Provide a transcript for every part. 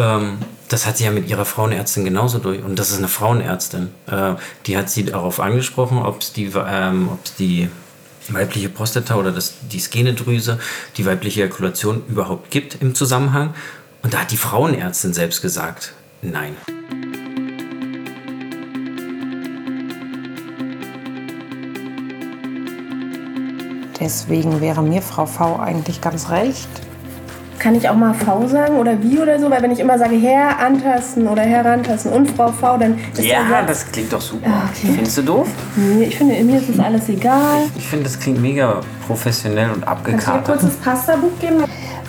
ähm, das hat sie ja mit ihrer Frauenärztin genauso durch. Und das ist eine Frauenärztin. Äh, die hat sie darauf angesprochen, ob es die, ähm, die weibliche Prostata oder das, die Skenedrüse, die weibliche Ejakulation überhaupt gibt im Zusammenhang. Und da hat die Frauenärztin selbst gesagt, nein. Deswegen wäre mir Frau V eigentlich ganz recht. Kann ich auch mal V sagen oder wie oder so? Weil wenn ich immer sage Herr antasten oder herantasten und Frau V, dann ist Ja, ja das klingt doch super. Ah, okay. Findest du doof? Nee, ich finde, mir ist das alles egal. Ich, ich finde, das klingt mega professionell und abgekartet. Kannst du mir kurz das Pasta-Buch geben?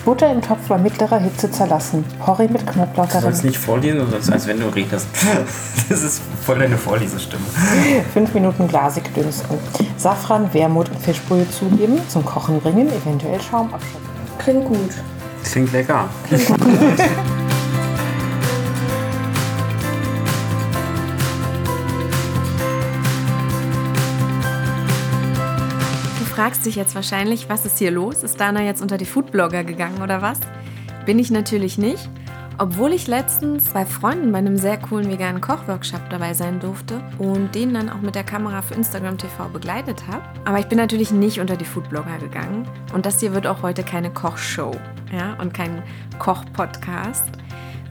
Butter im Topf bei mittlerer Hitze zerlassen. Porree mit Knoblauch darin. Du sollst nicht vorlesen, sondern als wenn du redest. Das ist voll deine Vorlesestimme. Fünf Minuten glasig dünsten. Safran, Wermut und Fischbrühe zugeben, zum Kochen bringen, eventuell Schaum abschütteln. Klingt gut. Klingt lecker. Gut. fragst dich jetzt wahrscheinlich, was ist hier los? Ist Dana jetzt unter die Foodblogger gegangen oder was? Bin ich natürlich nicht. Obwohl ich letztens bei Freunden bei einem sehr coolen veganen Kochworkshop dabei sein durfte und den dann auch mit der Kamera für Instagram TV begleitet habe. Aber ich bin natürlich nicht unter die Foodblogger gegangen. Und das hier wird auch heute keine Kochshow ja, und kein Kochpodcast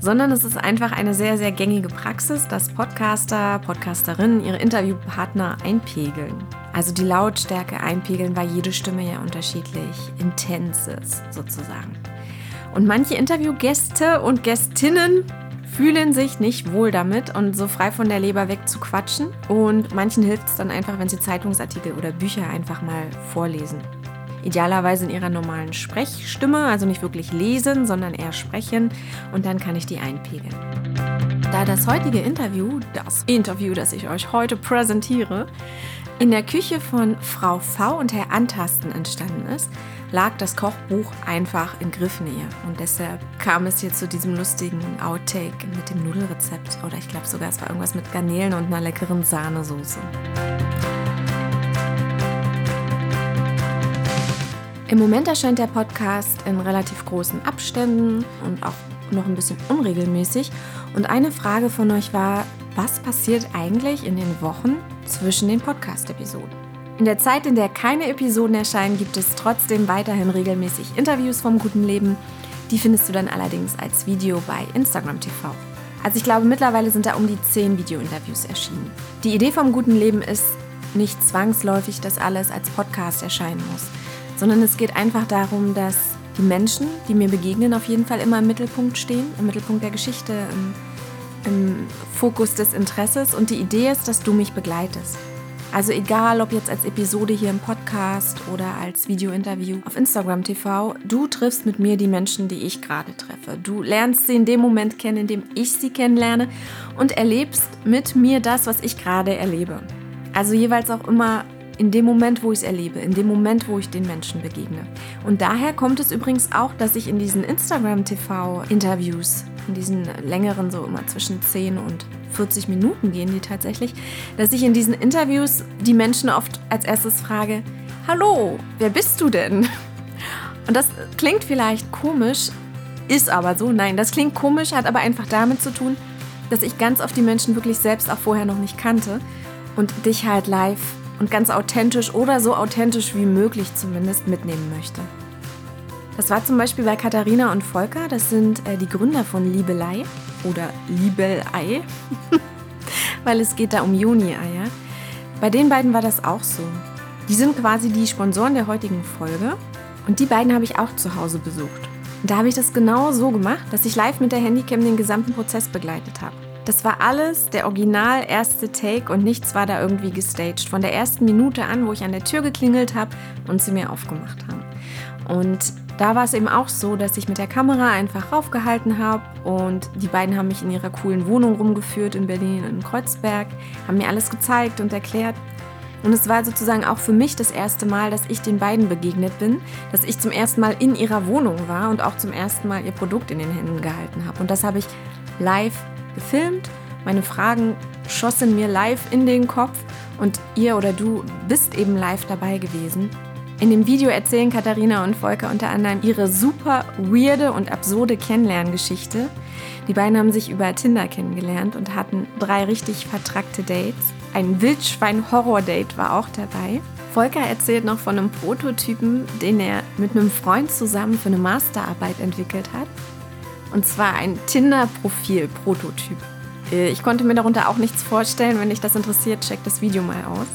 sondern es ist einfach eine sehr, sehr gängige Praxis, dass Podcaster, Podcasterinnen ihre Interviewpartner einpegeln. Also die Lautstärke einpegeln, weil jede Stimme ja unterschiedlich intens ist, sozusagen. Und manche Interviewgäste und Gästinnen fühlen sich nicht wohl damit und so frei von der Leber weg zu quatschen. Und manchen hilft es dann einfach, wenn sie Zeitungsartikel oder Bücher einfach mal vorlesen. Idealerweise in ihrer normalen Sprechstimme, also nicht wirklich lesen, sondern eher sprechen und dann kann ich die einpegeln. Da das heutige Interview, das Interview, das ich euch heute präsentiere, in der Küche von Frau V und Herr Antasten entstanden ist, lag das Kochbuch einfach in Griffnähe. Und deshalb kam es hier zu diesem lustigen Outtake mit dem Nudelrezept. Oder ich glaube sogar, es war irgendwas mit Garnelen und einer leckeren Sahnesoße. Im Moment erscheint der Podcast in relativ großen Abständen und auch noch ein bisschen unregelmäßig. Und eine Frage von euch war, was passiert eigentlich in den Wochen zwischen den Podcast-Episoden? In der Zeit, in der keine Episoden erscheinen, gibt es trotzdem weiterhin regelmäßig Interviews vom guten Leben. Die findest du dann allerdings als Video bei Instagram TV. Also ich glaube, mittlerweile sind da um die 10 Video-Interviews erschienen. Die Idee vom guten Leben ist nicht zwangsläufig, dass alles als Podcast erscheinen muss sondern es geht einfach darum, dass die Menschen, die mir begegnen, auf jeden Fall immer im Mittelpunkt stehen, im Mittelpunkt der Geschichte, im, im Fokus des Interesses. Und die Idee ist, dass du mich begleitest. Also egal, ob jetzt als Episode hier im Podcast oder als Videointerview auf Instagram TV, du triffst mit mir die Menschen, die ich gerade treffe. Du lernst sie in dem Moment kennen, in dem ich sie kennenlerne und erlebst mit mir das, was ich gerade erlebe. Also jeweils auch immer in dem Moment, wo ich es erlebe, in dem Moment, wo ich den Menschen begegne. Und daher kommt es übrigens auch, dass ich in diesen Instagram-TV-Interviews, in diesen längeren, so immer zwischen 10 und 40 Minuten gehen die tatsächlich, dass ich in diesen Interviews die Menschen oft als erstes frage, Hallo, wer bist du denn? Und das klingt vielleicht komisch, ist aber so. Nein, das klingt komisch, hat aber einfach damit zu tun, dass ich ganz oft die Menschen wirklich selbst auch vorher noch nicht kannte und dich halt live und ganz authentisch oder so authentisch wie möglich zumindest mitnehmen möchte. Das war zum Beispiel bei Katharina und Volker, das sind äh, die Gründer von Liebelei oder Liebelei, weil es geht da um Juni-Eier. Bei den beiden war das auch so. Die sind quasi die Sponsoren der heutigen Folge und die beiden habe ich auch zu Hause besucht. Und da habe ich das genau so gemacht, dass ich live mit der Handycam den gesamten Prozess begleitet habe. Das war alles der original erste Take und nichts war da irgendwie gestaged. Von der ersten Minute an, wo ich an der Tür geklingelt habe und sie mir aufgemacht haben. Und da war es eben auch so, dass ich mit der Kamera einfach raufgehalten habe und die beiden haben mich in ihrer coolen Wohnung rumgeführt in Berlin, in Kreuzberg, haben mir alles gezeigt und erklärt. Und es war sozusagen auch für mich das erste Mal, dass ich den beiden begegnet bin, dass ich zum ersten Mal in ihrer Wohnung war und auch zum ersten Mal ihr Produkt in den Händen gehalten habe. Und das habe ich live gefilmt. Meine Fragen schossen mir live in den Kopf und ihr oder du bist eben live dabei gewesen. In dem Video erzählen Katharina und Volker unter anderem ihre super weirde und absurde Kennenlerngeschichte. Die beiden haben sich über Tinder kennengelernt und hatten drei richtig vertrackte Dates. Ein Wildschwein-Horror-Date war auch dabei. Volker erzählt noch von einem Prototypen, den er mit einem Freund zusammen für eine Masterarbeit entwickelt hat. Und zwar ein Tinder-Profil-Prototyp. Äh, ich konnte mir darunter auch nichts vorstellen. Wenn dich das interessiert, check das Video mal aus.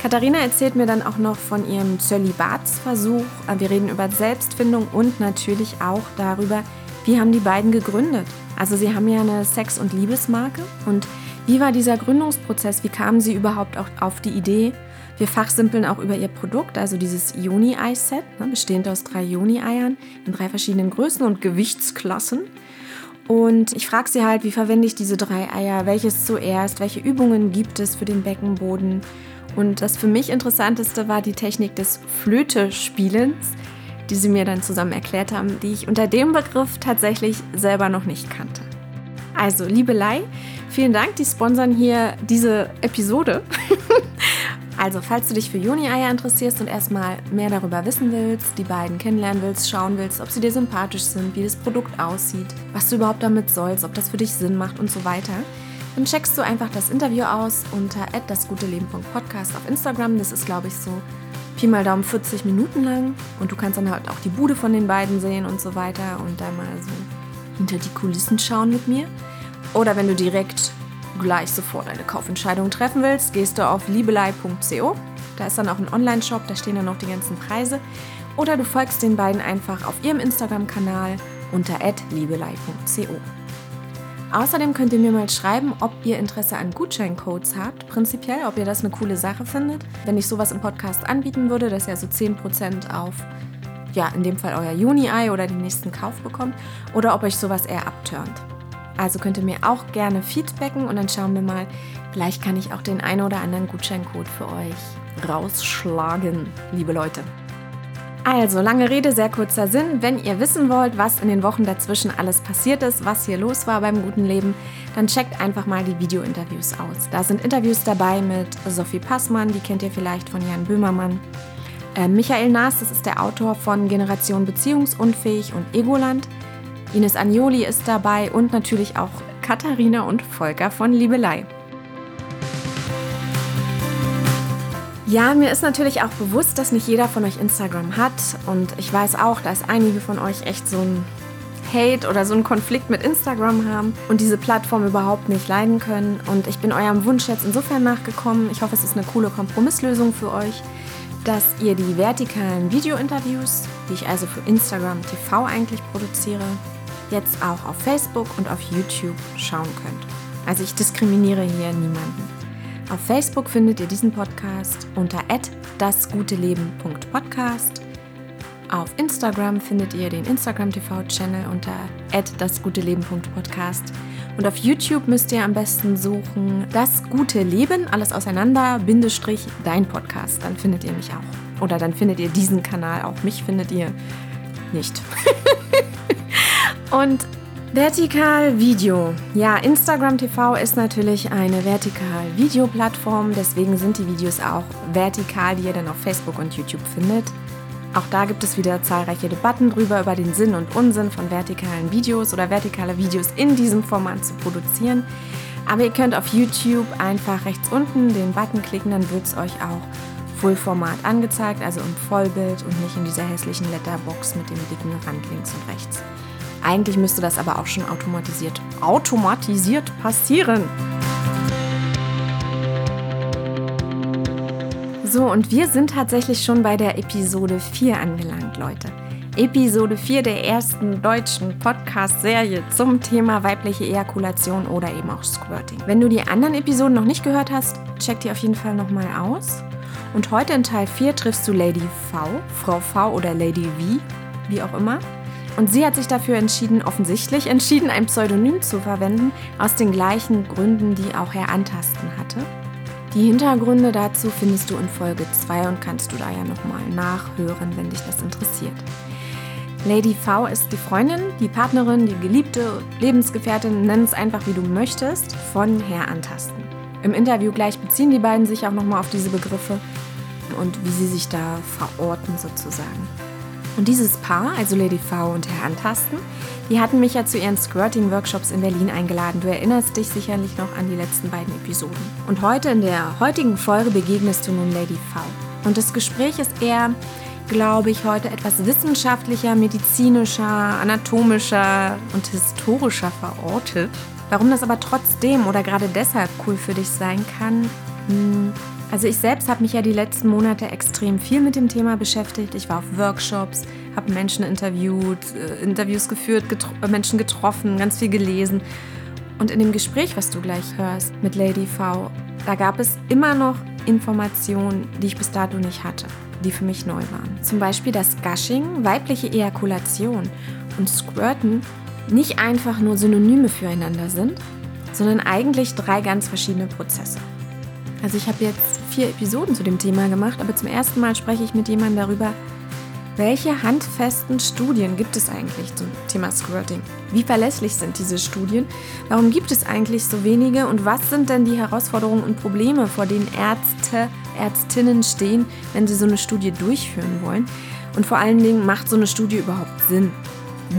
Katharina erzählt mir dann auch noch von ihrem Zölibatsversuch. Äh, wir reden über Selbstfindung und natürlich auch darüber, wie haben die beiden gegründet. Also sie haben ja eine Sex- und Liebesmarke. Und wie war dieser Gründungsprozess? Wie kamen sie überhaupt auch auf die Idee? Wir fachsimpeln auch über ihr Produkt, also dieses Juni-Ei-Set, ne, bestehend aus drei Juni-Eiern in drei verschiedenen Größen und Gewichtsklassen. Und ich frage sie halt, wie verwende ich diese drei Eier, welches zuerst, welche Übungen gibt es für den Beckenboden. Und das für mich Interessanteste war die Technik des Flöte-Spielens, die sie mir dann zusammen erklärt haben, die ich unter dem Begriff tatsächlich selber noch nicht kannte. Also, Liebelei, vielen Dank, die sponsern hier diese Episode. Also, falls du dich für Juni-Eier interessierst und erstmal mehr darüber wissen willst, die beiden kennenlernen willst, schauen willst, ob sie dir sympathisch sind, wie das Produkt aussieht, was du überhaupt damit sollst, ob das für dich Sinn macht und so weiter, dann checkst du einfach das Interview aus unter dasguteleben.podcast auf Instagram. Das ist, glaube ich, so Pi mal Daumen 40 Minuten lang. Und du kannst dann halt auch die Bude von den beiden sehen und so weiter und da mal so hinter die Kulissen schauen mit mir. Oder wenn du direkt gleich sofort eine Kaufentscheidung treffen willst, gehst du auf liebelei.co. Da ist dann auch ein Online-Shop, da stehen dann noch die ganzen Preise. Oder du folgst den beiden einfach auf ihrem Instagram-Kanal unter liebelei.co. Außerdem könnt ihr mir mal schreiben, ob ihr Interesse an Gutscheincodes habt, prinzipiell, ob ihr das eine coole Sache findet. Wenn ich sowas im Podcast anbieten würde, dass ihr also 10% auf, ja, in dem Fall euer Juni-Ei oder den nächsten Kauf bekommt, oder ob euch sowas eher abturnt. Also könnt ihr mir auch gerne feedbacken und dann schauen wir mal, vielleicht kann ich auch den einen oder anderen Gutscheincode für euch rausschlagen, liebe Leute. Also, lange Rede, sehr kurzer Sinn. Wenn ihr wissen wollt, was in den Wochen dazwischen alles passiert ist, was hier los war beim guten Leben, dann checkt einfach mal die Video-Interviews aus. Da sind Interviews dabei mit Sophie Passmann, die kennt ihr vielleicht von Jan Böhmermann. Äh, Michael Naas, das ist der Autor von Generation Beziehungsunfähig und Egoland. Ines Agnoli ist dabei und natürlich auch Katharina und Volker von Liebelei. Ja, mir ist natürlich auch bewusst, dass nicht jeder von euch Instagram hat und ich weiß auch, dass einige von euch echt so ein Hate oder so einen Konflikt mit Instagram haben und diese Plattform überhaupt nicht leiden können. Und ich bin eurem Wunsch jetzt insofern nachgekommen. Ich hoffe, es ist eine coole Kompromisslösung für euch, dass ihr die vertikalen Video-Interviews, die ich also für Instagram TV eigentlich produziere, jetzt auch auf Facebook und auf YouTube schauen könnt. Also ich diskriminiere hier niemanden. Auf Facebook findet ihr diesen Podcast unter dasguteleben.podcast. Auf Instagram findet ihr den Instagram TV-Channel unter dasguteleben.podcast. Und auf YouTube müsst ihr am besten suchen Das gute Leben, alles auseinander, Bindestrich, dein Podcast. Dann findet ihr mich auch. Oder dann findet ihr diesen Kanal auch. Mich findet ihr nicht. Und Vertikal Video. Ja, Instagram TV ist natürlich eine vertikal Videoplattform, deswegen sind die Videos auch vertikal, die ihr dann auf Facebook und YouTube findet. Auch da gibt es wieder zahlreiche Debatten drüber über den Sinn und Unsinn von vertikalen Videos oder vertikale Videos in diesem Format zu produzieren. Aber ihr könnt auf YouTube einfach rechts unten den Button klicken, dann wird es euch auch Full-Format angezeigt, also im Vollbild und nicht in dieser hässlichen Letterbox mit dem dicken Rand links und rechts. Eigentlich müsste das aber auch schon automatisiert, automatisiert passieren. So, und wir sind tatsächlich schon bei der Episode 4 angelangt, Leute. Episode 4 der ersten deutschen Podcast-Serie zum Thema weibliche Ejakulation oder eben auch Squirting. Wenn du die anderen Episoden noch nicht gehört hast, check die auf jeden Fall nochmal aus. Und heute in Teil 4 triffst du Lady V, Frau V oder Lady V, wie auch immer. Und sie hat sich dafür entschieden, offensichtlich entschieden, ein Pseudonym zu verwenden, aus den gleichen Gründen, die auch Herr Antasten hatte. Die Hintergründe dazu findest du in Folge 2 und kannst du da ja nochmal nachhören, wenn dich das interessiert. Lady V ist die Freundin, die Partnerin, die Geliebte, Lebensgefährtin, nenn es einfach wie du möchtest, von Herr Antasten. Im Interview gleich beziehen die beiden sich auch nochmal auf diese Begriffe und wie sie sich da verorten sozusagen. Und dieses Paar, also Lady V und Herr Antasten, Die hatten mich ja zu ihren Squirting-Workshops in Berlin eingeladen. Du erinnerst dich sicherlich noch an die letzten beiden Episoden. Und heute in der heutigen Folge begegnest du nun Lady V. Und das Gespräch ist eher, glaube ich, heute etwas wissenschaftlicher, medizinischer, anatomischer und historischer verortet. Warum das aber trotzdem oder gerade deshalb cool für dich sein kann, hm, also ich selbst habe mich ja die letzten Monate extrem viel mit dem Thema beschäftigt. Ich war auf Workshops, habe Menschen interviewt, äh, Interviews geführt, getro äh, Menschen getroffen, ganz viel gelesen. Und in dem Gespräch, was du gleich hörst mit Lady V, da gab es immer noch Informationen, die ich bis dato nicht hatte, die für mich neu waren. Zum Beispiel, dass Gushing, weibliche Ejakulation und Squirten nicht einfach nur Synonyme füreinander sind, sondern eigentlich drei ganz verschiedene Prozesse. Also ich habe jetzt vier Episoden zu dem Thema gemacht, aber zum ersten Mal spreche ich mit jemandem darüber, welche handfesten Studien gibt es eigentlich zum Thema Squirting? Wie verlässlich sind diese Studien? Warum gibt es eigentlich so wenige? Und was sind denn die Herausforderungen und Probleme, vor denen Ärzte, Ärztinnen stehen, wenn sie so eine Studie durchführen wollen? Und vor allen Dingen, macht so eine Studie überhaupt Sinn?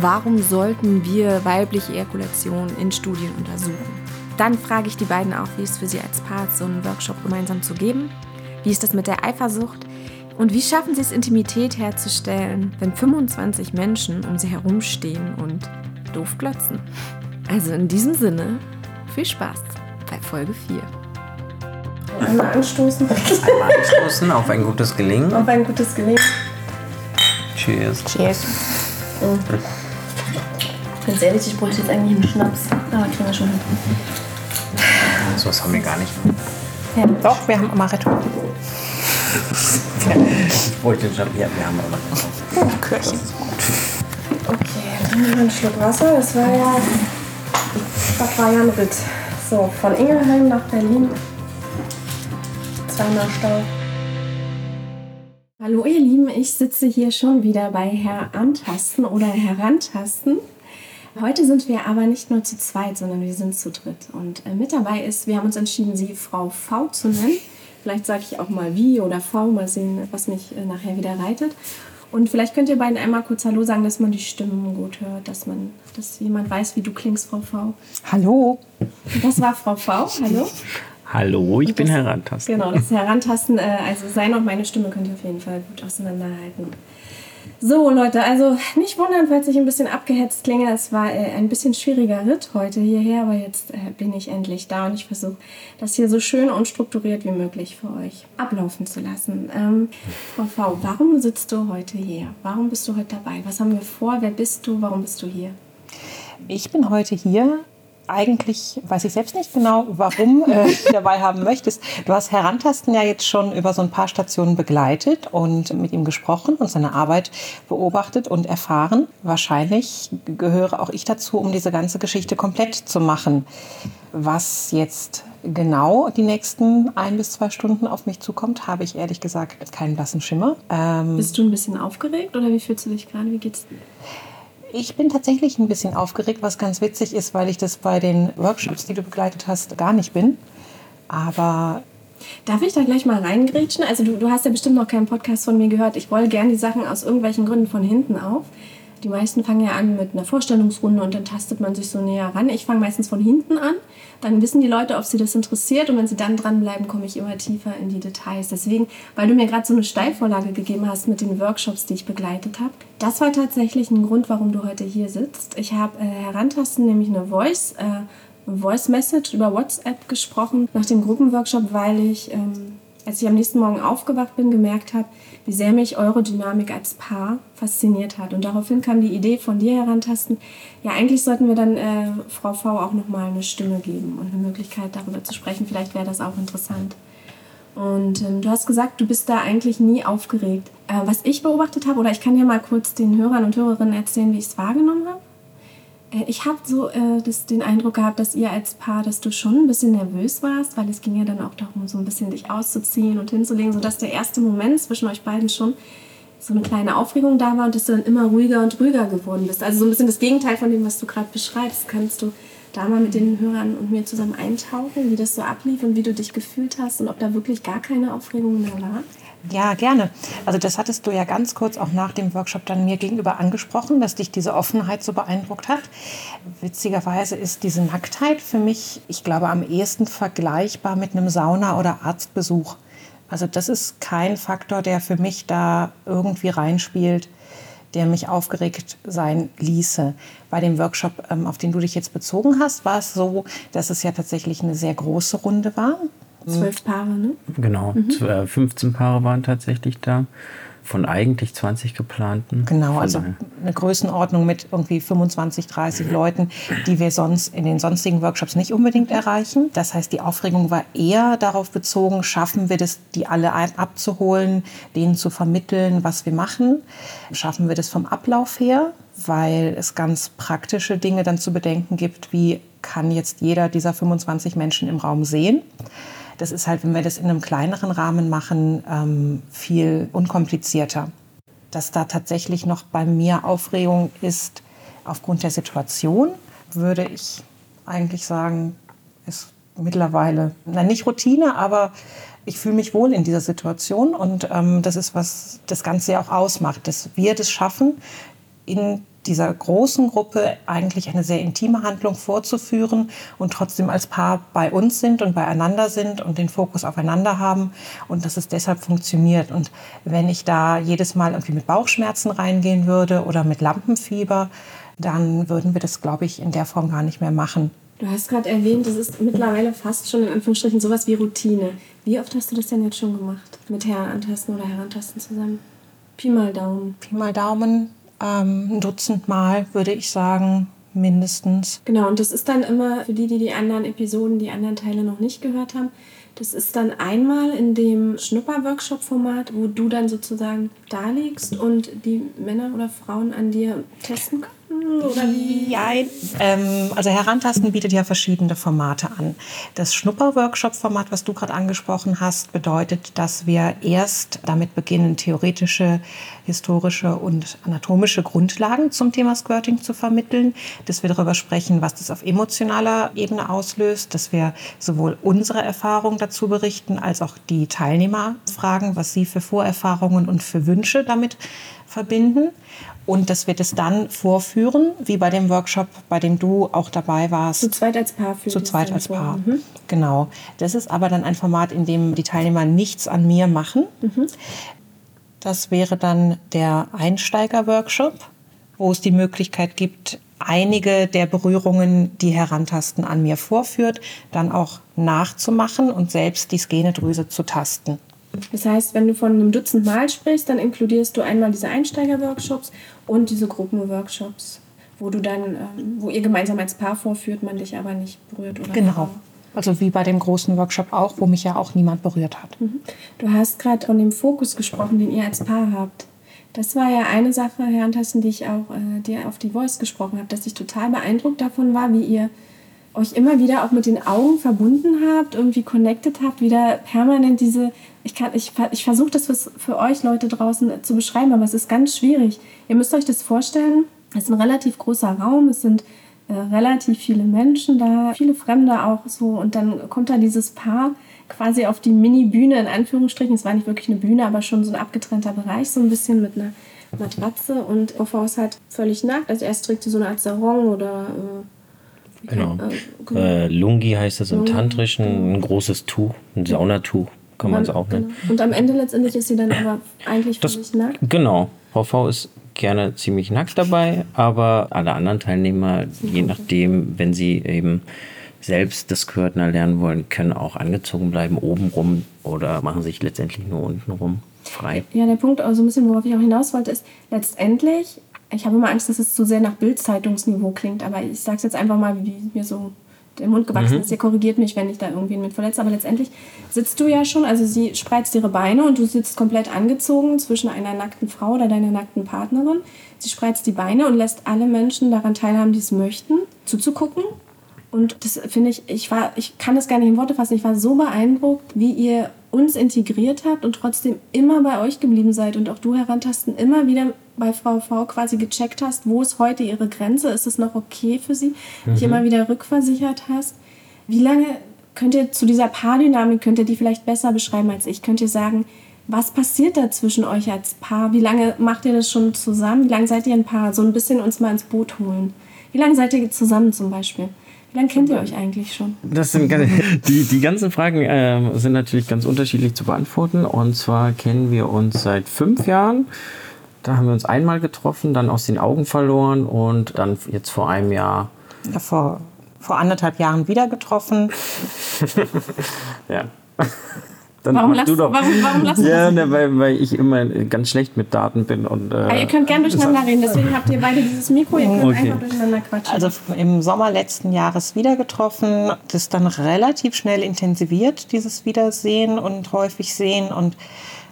Warum sollten wir weibliche Ejakulation in Studien untersuchen? Dann frage ich die beiden auch, wie es für sie als Paar so einen Workshop gemeinsam zu geben. Wie ist das mit der Eifersucht? Und wie schaffen sie es, Intimität herzustellen, wenn 25 Menschen um sie herumstehen und doof glotzen? Also in diesem Sinne, viel Spaß bei Folge 4. Einmal anstoßen. Einmal anstoßen auf ein gutes Gelingen. Auf ein gutes Gelingen. Cheers. Cheers. Ganz ehrlich, ich bräuchte jetzt eigentlich einen Schnaps. Aber kriegen wir schon hin. So was haben wir gar nicht. Ja. Doch, wir haben Amaretto. Ich wollte schon, ja, wir haben aber. Oh, Kirchen. Okay, dann nehmen wir einen Schluck Wasser. Das war ja, das war ja ein Ritt. So, von Ingelheim nach Berlin. Zweimal Stau. Hallo ihr Lieben, ich sitze hier schon wieder bei Herr Antasten oder Herantasten. Heute sind wir aber nicht nur zu zweit, sondern wir sind zu dritt. Und äh, mit dabei ist, wir haben uns entschieden, sie Frau V zu nennen. Vielleicht sage ich auch mal wie oder V, mal sehen, was mich äh, nachher wieder reitet. Und vielleicht könnt ihr beiden einmal kurz Hallo sagen, dass man die Stimmen gut hört, dass man, dass jemand weiß, wie du klingst, Frau V. Hallo. Das war Frau V. Hallo. Hallo, ich bin das- Herantasten. Genau, das Herantasten, äh, also sein und meine Stimme könnt ihr auf jeden Fall gut auseinanderhalten. So, Leute, also nicht wundern, falls ich ein bisschen abgehetzt klinge. Es war äh, ein bisschen schwieriger Ritt heute hierher, aber jetzt äh, bin ich endlich da und ich versuche, das hier so schön und strukturiert wie möglich für euch ablaufen zu lassen. Ähm, Frau V, warum sitzt du heute hier? Warum bist du heute dabei? Was haben wir vor? Wer bist du? Warum bist du hier? Ich bin heute hier. Eigentlich weiß ich selbst nicht genau, warum äh, dabei haben möchtest. Du hast Herantasten ja jetzt schon über so ein paar Stationen begleitet und mit ihm gesprochen und seine Arbeit beobachtet und erfahren. Wahrscheinlich gehöre auch ich dazu, um diese ganze Geschichte komplett zu machen. Was jetzt genau die nächsten ein bis zwei Stunden auf mich zukommt, habe ich ehrlich gesagt keinen blassen Schimmer. Ähm, Bist du ein bisschen aufgeregt oder wie fühlst du dich gerade? Wie geht's dir? Ich bin tatsächlich ein bisschen aufgeregt, was ganz witzig ist, weil ich das bei den Workshops, die du begleitet hast, gar nicht bin. Aber Darf ich da gleich mal reingrätschen? Also du, du hast ja bestimmt noch keinen Podcast von mir gehört. Ich roll gern die Sachen aus irgendwelchen Gründen von hinten auf. Die meisten fangen ja an mit einer Vorstellungsrunde und dann tastet man sich so näher ran. Ich fange meistens von hinten an. Dann wissen die Leute, ob sie das interessiert und wenn sie dann dranbleiben, komme ich immer tiefer in die Details. Deswegen, weil du mir gerade so eine Steilvorlage gegeben hast mit den Workshops, die ich begleitet habe, das war tatsächlich ein Grund, warum du heute hier sitzt. Ich habe äh, herantasten nämlich eine Voice, äh, Voice Message über WhatsApp gesprochen nach dem Gruppenworkshop, weil ich, ähm, als ich am nächsten Morgen aufgewacht bin, gemerkt habe, wie sehr mich eure Dynamik als Paar fasziniert hat. Und daraufhin kam die Idee von dir herantasten, ja eigentlich sollten wir dann äh, Frau V auch nochmal eine Stimme geben und eine Möglichkeit darüber zu sprechen. Vielleicht wäre das auch interessant. Und ähm, du hast gesagt, du bist da eigentlich nie aufgeregt. Äh, was ich beobachtet habe, oder ich kann ja mal kurz den Hörern und Hörerinnen erzählen, wie ich es wahrgenommen habe. Äh, Ich habe so äh, das, den Eindruck gehabt, dass ihr als Paar, dass du schon ein bisschen nervös warst, weil es ging ja dann auch darum, so ein bisschen dich auszuziehen und hinzulegen, sodass der erste Moment zwischen euch beiden schon so eine kleine Aufregung da war und dass du dann immer ruhiger und ruhiger geworden bist. Also so ein bisschen das Gegenteil von dem, was du gerade beschreibst. Kannst du da mal mit den Hörern und mir zusammen eintauchen, wie das so ablief und wie du dich gefühlt hast und ob da wirklich gar keine Aufregung mehr war? Ja, gerne. Also das hattest du ja ganz kurz auch nach dem Workshop dann mir gegenüber angesprochen, dass dich diese Offenheit so beeindruckt hat. Witzigerweise ist diese Nacktheit für mich, ich glaube, am ehesten vergleichbar mit einem Sauna- oder Arztbesuch. Also das ist kein Faktor, der für mich da irgendwie reinspielt, der mich aufgeregt sein ließe. Bei dem Workshop, ähm, auf den du dich jetzt bezogen hast, war es so, dass es ja tatsächlich eine sehr große Runde war. Zwölf Paare, ne? Genau, mhm. 15 Paare waren tatsächlich da von eigentlich 20 geplanten. Genau, also eine Größenordnung mit irgendwie 25, 30 Leuten, die wir sonst in den sonstigen Workshops nicht unbedingt erreichen. Das heißt, die Aufregung war eher darauf bezogen, schaffen wir das, die alle abzuholen, denen zu vermitteln, was wir machen. Schaffen wir das vom Ablauf her, weil es ganz praktische Dinge dann zu bedenken gibt, wie kann jetzt jeder dieser 25 Menschen im Raum sehen. Das ist halt, wenn wir das in einem kleineren Rahmen machen, ähm, viel unkomplizierter. Dass da tatsächlich noch bei mir Aufregung ist aufgrund der Situation, würde ich eigentlich sagen, ist mittlerweile, na nicht Routine, aber ich fühle mich wohl in dieser Situation und ähm, das ist, was das Ganze ja auch ausmacht, dass wir das schaffen, in dieser großen Gruppe eigentlich eine sehr intime Handlung vorzuführen und trotzdem als Paar bei uns sind und beieinander sind und den Fokus aufeinander haben und dass es deshalb funktioniert. Und wenn ich da jedes Mal irgendwie mit Bauchschmerzen reingehen würde oder mit Lampenfieber, dann würden wir das, glaube ich, in der Form gar nicht mehr machen. Du hast gerade erwähnt, das ist mittlerweile fast schon in Anführungsstrichen sowas wie Routine. Wie oft hast du das denn jetzt schon gemacht? Mit Herantasten oder Herantasten zusammen? Pi mal Daumen. Pi mal Daumen ähm, ein Dutzend Mal, würde ich sagen, mindestens. Genau, und das ist dann immer für die, die die anderen Episoden, die anderen Teile noch nicht gehört haben, das ist dann einmal in dem Schnupper-Workshop-Format, wo du dann sozusagen da liegst und die Männer oder Frauen an dir testen können. Oder? Ja, ähm, also Herantasten bietet ja verschiedene Formate an. Das Schnupper-Workshop-Format, was du gerade angesprochen hast, bedeutet, dass wir erst damit beginnen, theoretische, historische und anatomische Grundlagen zum Thema Squirting zu vermitteln. Dass wir darüber sprechen, was das auf emotionaler Ebene auslöst. Dass wir sowohl unsere Erfahrungen dazu berichten, als auch die Teilnehmer fragen, was sie für Vorerfahrungen und für Wünsche damit verbinden und dass wir das dann vorführen, wie bei dem Workshop, bei dem du auch dabei warst. Zu zweit als Paar. Zu zweit als Paar, mhm. genau. Das ist aber dann ein Format, in dem die Teilnehmer nichts an mir machen. Mhm. Das wäre dann der Einsteiger-Workshop, wo es die Möglichkeit gibt, einige der Berührungen, die Herantasten an mir vorführt, dann auch nachzumachen und selbst die Skenedrüse zu tasten. Das heißt, wenn du von einem Dutzend Mal sprichst, dann inkludierst du einmal diese Einsteiger-Workshops und diese Gruppenworkshops, wo du dann, ähm, wo ihr gemeinsam als Paar vorführt, man dich aber nicht berührt oder Genau. Frau. Also wie bei dem großen Workshop auch, wo mich ja auch niemand berührt hat. Mhm. Du hast gerade von dem Fokus gesprochen, den ihr als Paar habt. Das war ja eine Sache, Herr Antassen, die ich auch äh, dir auf die Voice gesprochen habe, dass ich total beeindruckt davon war, wie ihr euch immer wieder auch mit den Augen verbunden habt, irgendwie connected habt, wieder permanent diese, ich kann, ich, ich versuche das für, für euch Leute draußen zu beschreiben, aber es ist ganz schwierig. Ihr müsst euch das vorstellen, es ist ein relativ großer Raum, es sind äh, relativ viele Menschen da, viele Fremde auch so. Und dann kommt da dieses Paar quasi auf die Mini-Bühne in Anführungsstrichen, es war nicht wirklich eine Bühne, aber schon so ein abgetrennter Bereich, so ein bisschen mit einer Matratze. Und ist halt völlig nackt, also erst trägt sie so eine Art Sarong oder äh, Genau. Äh, Lungi heißt es im Tantrischen, ein großes Tuch, ein Saunatuch kann man es auch nennen. Genau. Und am Ende letztendlich ist sie dann aber eigentlich das, völlig nackt? Genau. Frau V ist gerne ziemlich nackt dabei, aber alle anderen Teilnehmer, je nachdem, wenn sie eben selbst das Squirten erlernen wollen, können auch angezogen bleiben, obenrum oder machen sich letztendlich nur untenrum frei. Ja, der Punkt, also ein bisschen, worauf ich auch hinaus wollte, ist, letztendlich ich habe immer Angst, dass es zu sehr nach Bildzeitungsniveau klingt, aber ich sage es jetzt einfach mal, wie mir so der Mund gewachsen mhm. ist. Ihr korrigiert mich, wenn ich da irgendwen mit verletze. Aber letztendlich sitzt du ja schon, also sie spreizt ihre Beine und du sitzt komplett angezogen zwischen einer nackten Frau oder deiner nackten Partnerin. Sie spreizt die Beine und lässt alle Menschen daran teilhaben, die es möchten, zuzugucken. Und das finde ich, ich war, ich kann das gar nicht in Worte fassen. Ich war so beeindruckt, wie ihr uns integriert habt und trotzdem immer bei euch geblieben seid und auch du herantasten immer wieder bei Frau V quasi gecheckt hast, wo ist heute ihre Grenze, ist es noch okay für sie, mhm. dich immer wieder rückversichert hast. Wie lange könnt ihr zu dieser Paardynamik, könnt ihr die vielleicht besser beschreiben als ich? Könnt ihr sagen, Was passiert da zwischen euch als Paar? Wie lange macht ihr das schon zusammen? Wie lange seid ihr ein Paar? So ein bisschen uns mal ins Boot holen. Wie lange seid ihr zusammen zum Beispiel? Wie lange kennt ihr euch eigentlich schon? Das sind die, die ganzen Fragen äh, sind natürlich ganz unterschiedlich zu beantworten. Und zwar kennen wir uns seit fünf Jahren. Da haben wir uns einmal getroffen, dann aus den Augen verloren und dann jetzt vor einem Jahr. Ja, vor, vor anderthalb Jahren wieder getroffen. ja. Dann warum, lass, warum, warum lassen Ja, ne, weil, weil ich immer ganz schlecht mit Daten bin. Und, äh, ja, ihr könnt gerne durcheinander reden, deswegen habt ihr beide dieses Mikro, ihr könnt okay. einfach durcheinander quatschen. Also im Sommer letzten Jahres wieder getroffen, das dann relativ schnell intensiviert, dieses Wiedersehen und häufig sehen. Und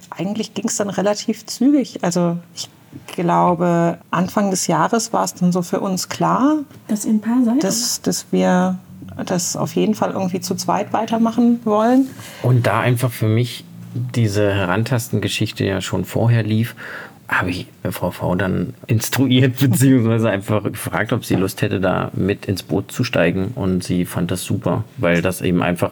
eigentlich ging es dann relativ zügig. Also ich glaube, Anfang des Jahres war es dann so für uns klar, dass ihr ein Paar seid, dass, dass wir das auf jeden Fall irgendwie zu zweit weitermachen wollen. Und da einfach für mich diese Herantastengeschichte ja schon vorher lief, habe ich Frau V dann instruiert, beziehungsweise einfach gefragt, ob sie Lust hätte, da mit ins Boot zu steigen. Und sie fand das super, weil das eben einfach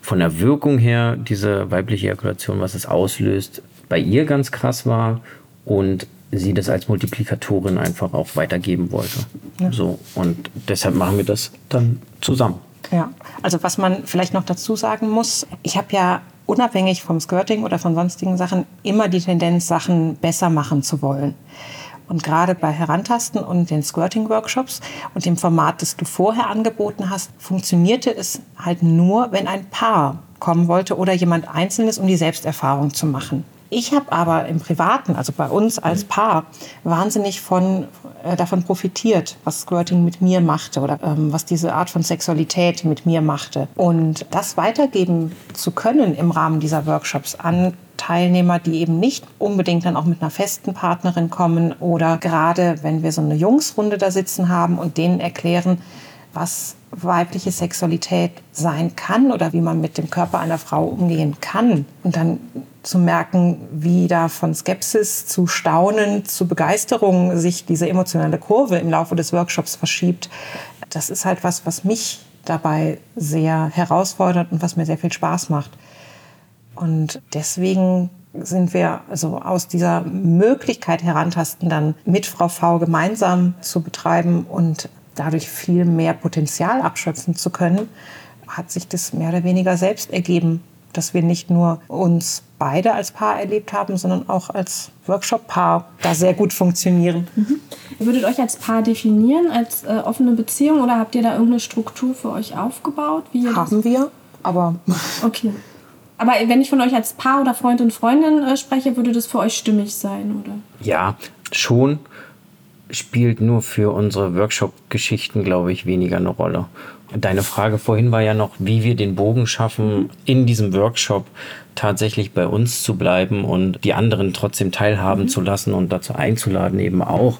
von der Wirkung her, diese weibliche Ejakulation, was es auslöst, bei ihr ganz krass war und sie das als Multiplikatorin einfach auch weitergeben wollte. Ja. So, und deshalb machen wir das dann zusammen. Ja, also was man vielleicht noch dazu sagen muss, ich habe ja unabhängig vom Skirting oder von sonstigen Sachen immer die Tendenz, Sachen besser machen zu wollen. Und gerade bei Herantasten und den Squirting-Workshops und dem Format, das du vorher angeboten hast, funktionierte es halt nur, wenn ein Paar kommen wollte oder jemand Einzelnes, um die Selbsterfahrung zu machen. Ich habe aber im Privaten, also bei uns als Paar, wahnsinnig von, äh, davon profitiert, was Squirting mit mir machte oder ähm, was diese Art von Sexualität mit mir machte. Und das weitergeben zu können im Rahmen dieser Workshops an Teilnehmer, die eben nicht unbedingt dann auch mit einer festen Partnerin kommen oder gerade wenn wir so eine Jungsrunde da sitzen haben und denen erklären, was weibliche Sexualität sein kann oder wie man mit dem Körper einer Frau umgehen kann und dann zu merken, wie da von Skepsis zu Staunen zu Begeisterung sich diese emotionale Kurve im Laufe des Workshops verschiebt. Das ist halt was, was mich dabei sehr herausfordert und was mir sehr viel Spaß macht. Und deswegen sind wir also aus dieser Möglichkeit herantasten, dann mit Frau V gemeinsam zu betreiben und dadurch viel mehr Potenzial abschöpfen zu können, hat sich das mehr oder weniger selbst ergeben, dass wir nicht nur uns beide als Paar erlebt haben, sondern auch als Workshop-Paar da sehr gut funktionieren. Mhm. Ihr würdet euch als Paar definieren, als äh, offene Beziehung oder habt ihr da irgendeine Struktur für euch aufgebaut? haben wir, aber... Okay. Aber wenn ich von euch als Paar oder Freund und Freundin äh, spreche, würde das für euch stimmig sein, oder? Ja, schon. Spielt nur für unsere Workshop-Geschichten, glaube ich, weniger eine Rolle. Deine Frage vorhin war ja noch, wie wir den Bogen schaffen, in diesem Workshop tatsächlich bei uns zu bleiben und die anderen trotzdem teilhaben mhm. zu lassen und dazu einzuladen, eben auch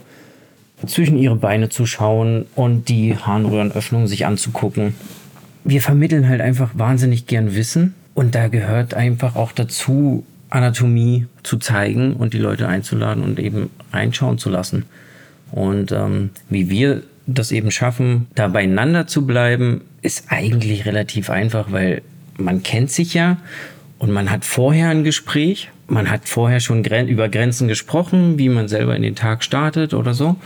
zwischen ihre Beine zu schauen und die Harnröhrenöffnung sich anzugucken. Wir vermitteln halt einfach wahnsinnig gern Wissen und da gehört einfach auch dazu, Anatomie zu zeigen und die Leute einzuladen und eben reinschauen zu lassen. Und ähm, wie wir das eben schaffen, da beieinander zu bleiben, ist eigentlich relativ einfach, weil man kennt sich ja und man hat vorher ein Gespräch, man hat vorher schon über Grenzen gesprochen, wie man selber in den Tag startet oder so.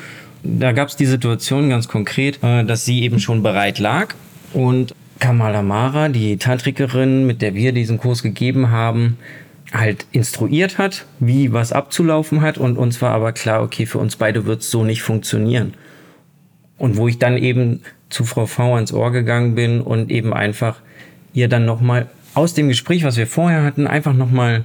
Da gab es die Situation ganz konkret, äh, dass sie eben schon bereit lag und Kamala Mara, die Tantrikerin, mit der wir diesen Kurs gegeben haben, halt instruiert hat, wie was abzulaufen hat und uns war aber klar, okay, für uns beide wird es so nicht funktionieren. Und wo ich dann eben zu Frau V ans Ohr gegangen bin und eben einfach ihr dann nochmal aus dem Gespräch, was wir vorher hatten, einfach nochmal,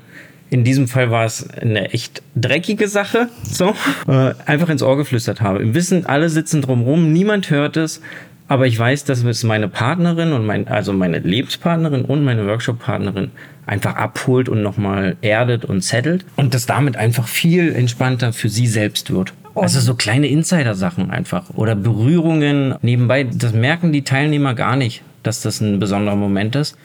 in diesem Fall war es eine echt dreckige Sache, so, äh, einfach ins Ohr geflüstert habe. Im Wissen, alle sitzen drumrum, niemand hört es, aber ich weiß, dass es meine Partnerin und mein, also meine Lebenspartnerin und meine Workshop-Partnerin einfach abholt und nochmal erdet und settelt und das damit einfach viel entspannter für sie selbst wird. Also so kleine Insider-Sachen einfach oder Berührungen nebenbei. Das merken die Teilnehmer gar nicht, dass das ein besonderer Moment ist.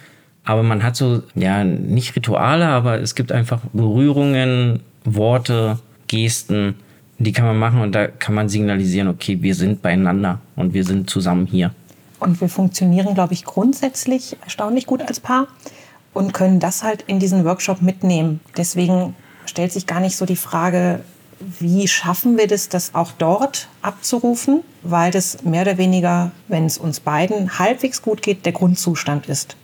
Aber man hat so, ja, nicht Rituale, aber es gibt einfach Berührungen, Worte, Gesten, die kann man machen und da kann man signalisieren, okay, wir sind beieinander und wir sind zusammen hier. Und wir funktionieren, glaube ich, grundsätzlich erstaunlich gut als Paar. und können das halt in diesen Workshop mitnehmen. Deswegen stellt sich gar nicht so die Frage, wie schaffen wir das, das auch dort abzurufen, weil das mehr oder weniger, wenn es uns beiden halbwegs gut geht, der Grundzustand ist.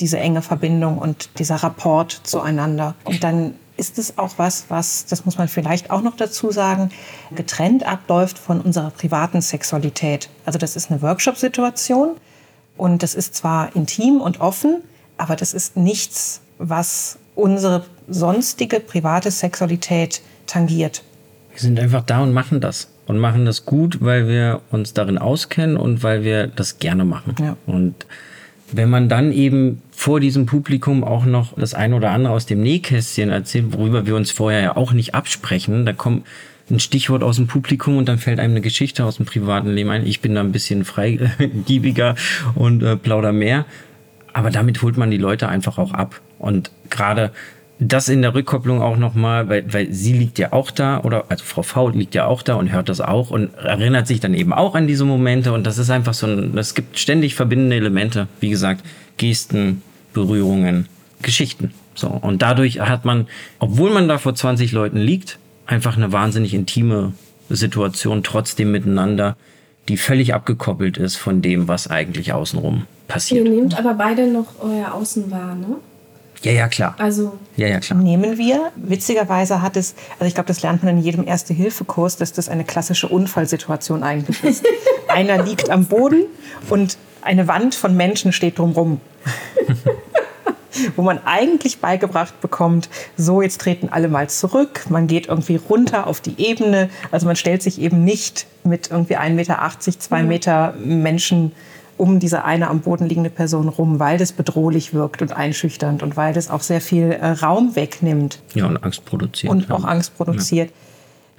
Diese enge Verbindung und dieser Rapport zueinander. Und dann ist es auch was, was, das muss man vielleicht auch noch dazu sagen, getrennt abläuft von unserer privaten Sexualität. Also das ist eine Workshop-Situation und das ist zwar intim und offen, aber das ist nichts, was unsere sonstige private Sexualität tangiert. Wir sind einfach da und machen das. Und machen das gut, weil wir uns darin auskennen und weil wir das gerne machen. Ja. Und wenn man dann eben vor diesem Publikum auch noch das eine oder andere aus dem Nähkästchen erzählt, worüber wir uns vorher ja auch nicht absprechen, da kommt ein Stichwort aus dem Publikum und dann fällt einem eine Geschichte aus dem privaten Leben ein. Ich bin da ein bisschen freigiebiger und äh, plauder mehr. Aber damit holt man die Leute einfach auch ab. Und gerade das in der Rückkopplung auch nochmal, weil, weil sie liegt ja auch da, oder also Frau V liegt ja auch da und hört das auch und erinnert sich dann eben auch an diese Momente. Und das ist einfach so ein, es gibt ständig verbindende Elemente. Wie gesagt, Gesten, Berührungen, Geschichten. So. Und dadurch hat man, obwohl man da vor 20 Leuten liegt, einfach eine wahnsinnig intime Situation trotzdem miteinander, die völlig abgekoppelt ist von dem, was eigentlich außenrum passiert. Ihr nehmt aber beide noch euer Außen wahr, ne? Ja, ja, klar. Also Ja, ja, klar. Nehmen wir. Witzigerweise hat es, also ich glaube, das lernt man in jedem Erste-Hilfe-Kurs, dass das eine klassische Unfallsituation eigentlich ist. Einer liegt am Boden und eine Wand von Menschen steht drumrum. Wo man eigentlich beigebracht bekommt, so jetzt treten alle mal zurück, man geht irgendwie runter auf die Ebene. Also man stellt sich eben nicht mit irgendwie 1,80 Meter, 2 Meter Menschen um diese eine am Boden liegende Person rum, weil das bedrohlich wirkt und einschüchternd und weil das auch sehr viel äh, Raum wegnimmt Ja, und Angst produziert. und ja. auch Angst produziert.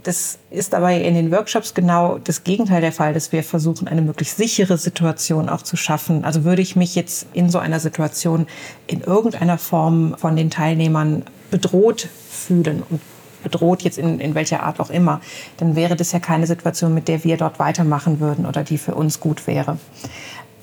Das ist dabei in den Workshops genau das Gegenteil der Fall, dass wir versuchen, eine möglichst sichere Situation auch zu schaffen. Also würde ich mich jetzt in so einer Situation in irgendeiner Form von den Teilnehmern bedroht fühlen und bedroht jetzt in, in welcher Art auch immer, dann wäre das ja keine Situation, mit der wir dort weitermachen würden oder die für uns gut wäre.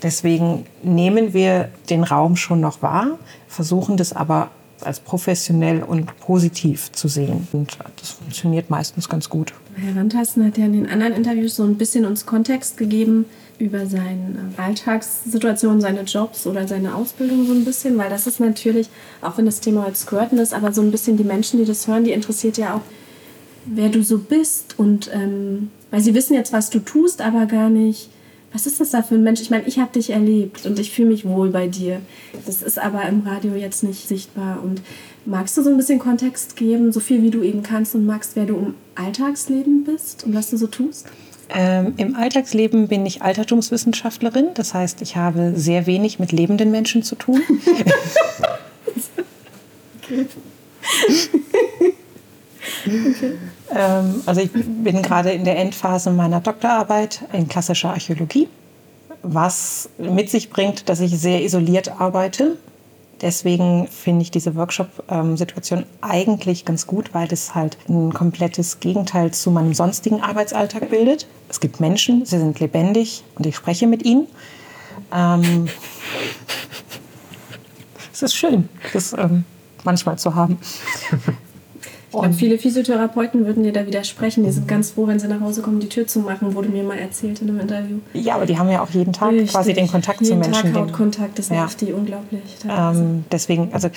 Deswegen nehmen wir den Raum schon noch wahr, versuchen das aber als professionell und positiv zu sehen. Und das funktioniert meistens ganz gut. Herr Randtasten hat ja in den anderen Interviews so ein bisschen uns Kontext gegeben über seine Alltagssituation, seine Jobs oder seine Ausbildung so ein bisschen, weil das ist natürlich, auch wenn das Thema heute Squirten ist, aber so ein bisschen die Menschen, die das hören, die interessiert ja auch, wer du so bist und ähm, weil sie wissen jetzt, was du tust, aber gar nicht, was ist das da für ein Mensch? Ich meine, ich habe dich erlebt und ich fühle mich wohl bei dir. Das ist aber im Radio jetzt nicht sichtbar. Und magst du so ein bisschen Kontext geben, so viel wie du eben kannst und magst, wer du im Alltagsleben bist und was du so tust? Ähm, Im Alltagsleben bin ich Altertumswissenschaftlerin. Das heißt, ich habe sehr wenig mit lebenden Menschen zu tun. Ähm, also ich bin gerade in der Endphase meiner Doktorarbeit in klassischer Archäologie, was mit sich bringt, dass ich sehr isoliert arbeite. Deswegen finde ich diese Workshop-Situation eigentlich ganz gut, weil das halt ein komplettes Gegenteil zu meinem sonstigen Arbeitsalltag bildet. Es gibt Menschen, sie sind lebendig und ich spreche mit ihnen. Ähm, es ist schön, das ähm, manchmal zu haben. Ich glaube, viele Physiotherapeuten würden dir da widersprechen. Die sind ganz froh, wenn sie nach Hause kommen, die Tür zu machen, wurde mir mal erzählt in einem Interview. Ja, aber die haben ja auch jeden Tag Richtig. quasi den Kontakt zu Jeden Menschen. Tag den- Hautkontakt, das Ja. nervt die unglaublich. Ähm, deswegen, also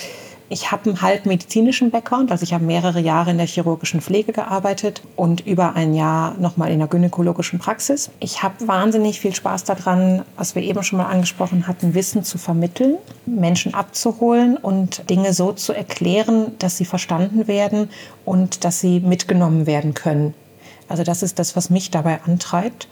ich habe einen halb medizinischen Background, also ich habe mehrere Jahre in der chirurgischen Pflege gearbeitet und über ein Jahr nochmal in der gynäkologischen Praxis. Ich habe wahnsinnig viel Spaß daran, was wir eben schon mal angesprochen hatten, Wissen zu vermitteln, Menschen abzuholen und Dinge so zu erklären, dass sie verstanden werden und dass sie mitgenommen werden können. Also das ist das, was mich dabei antreibt.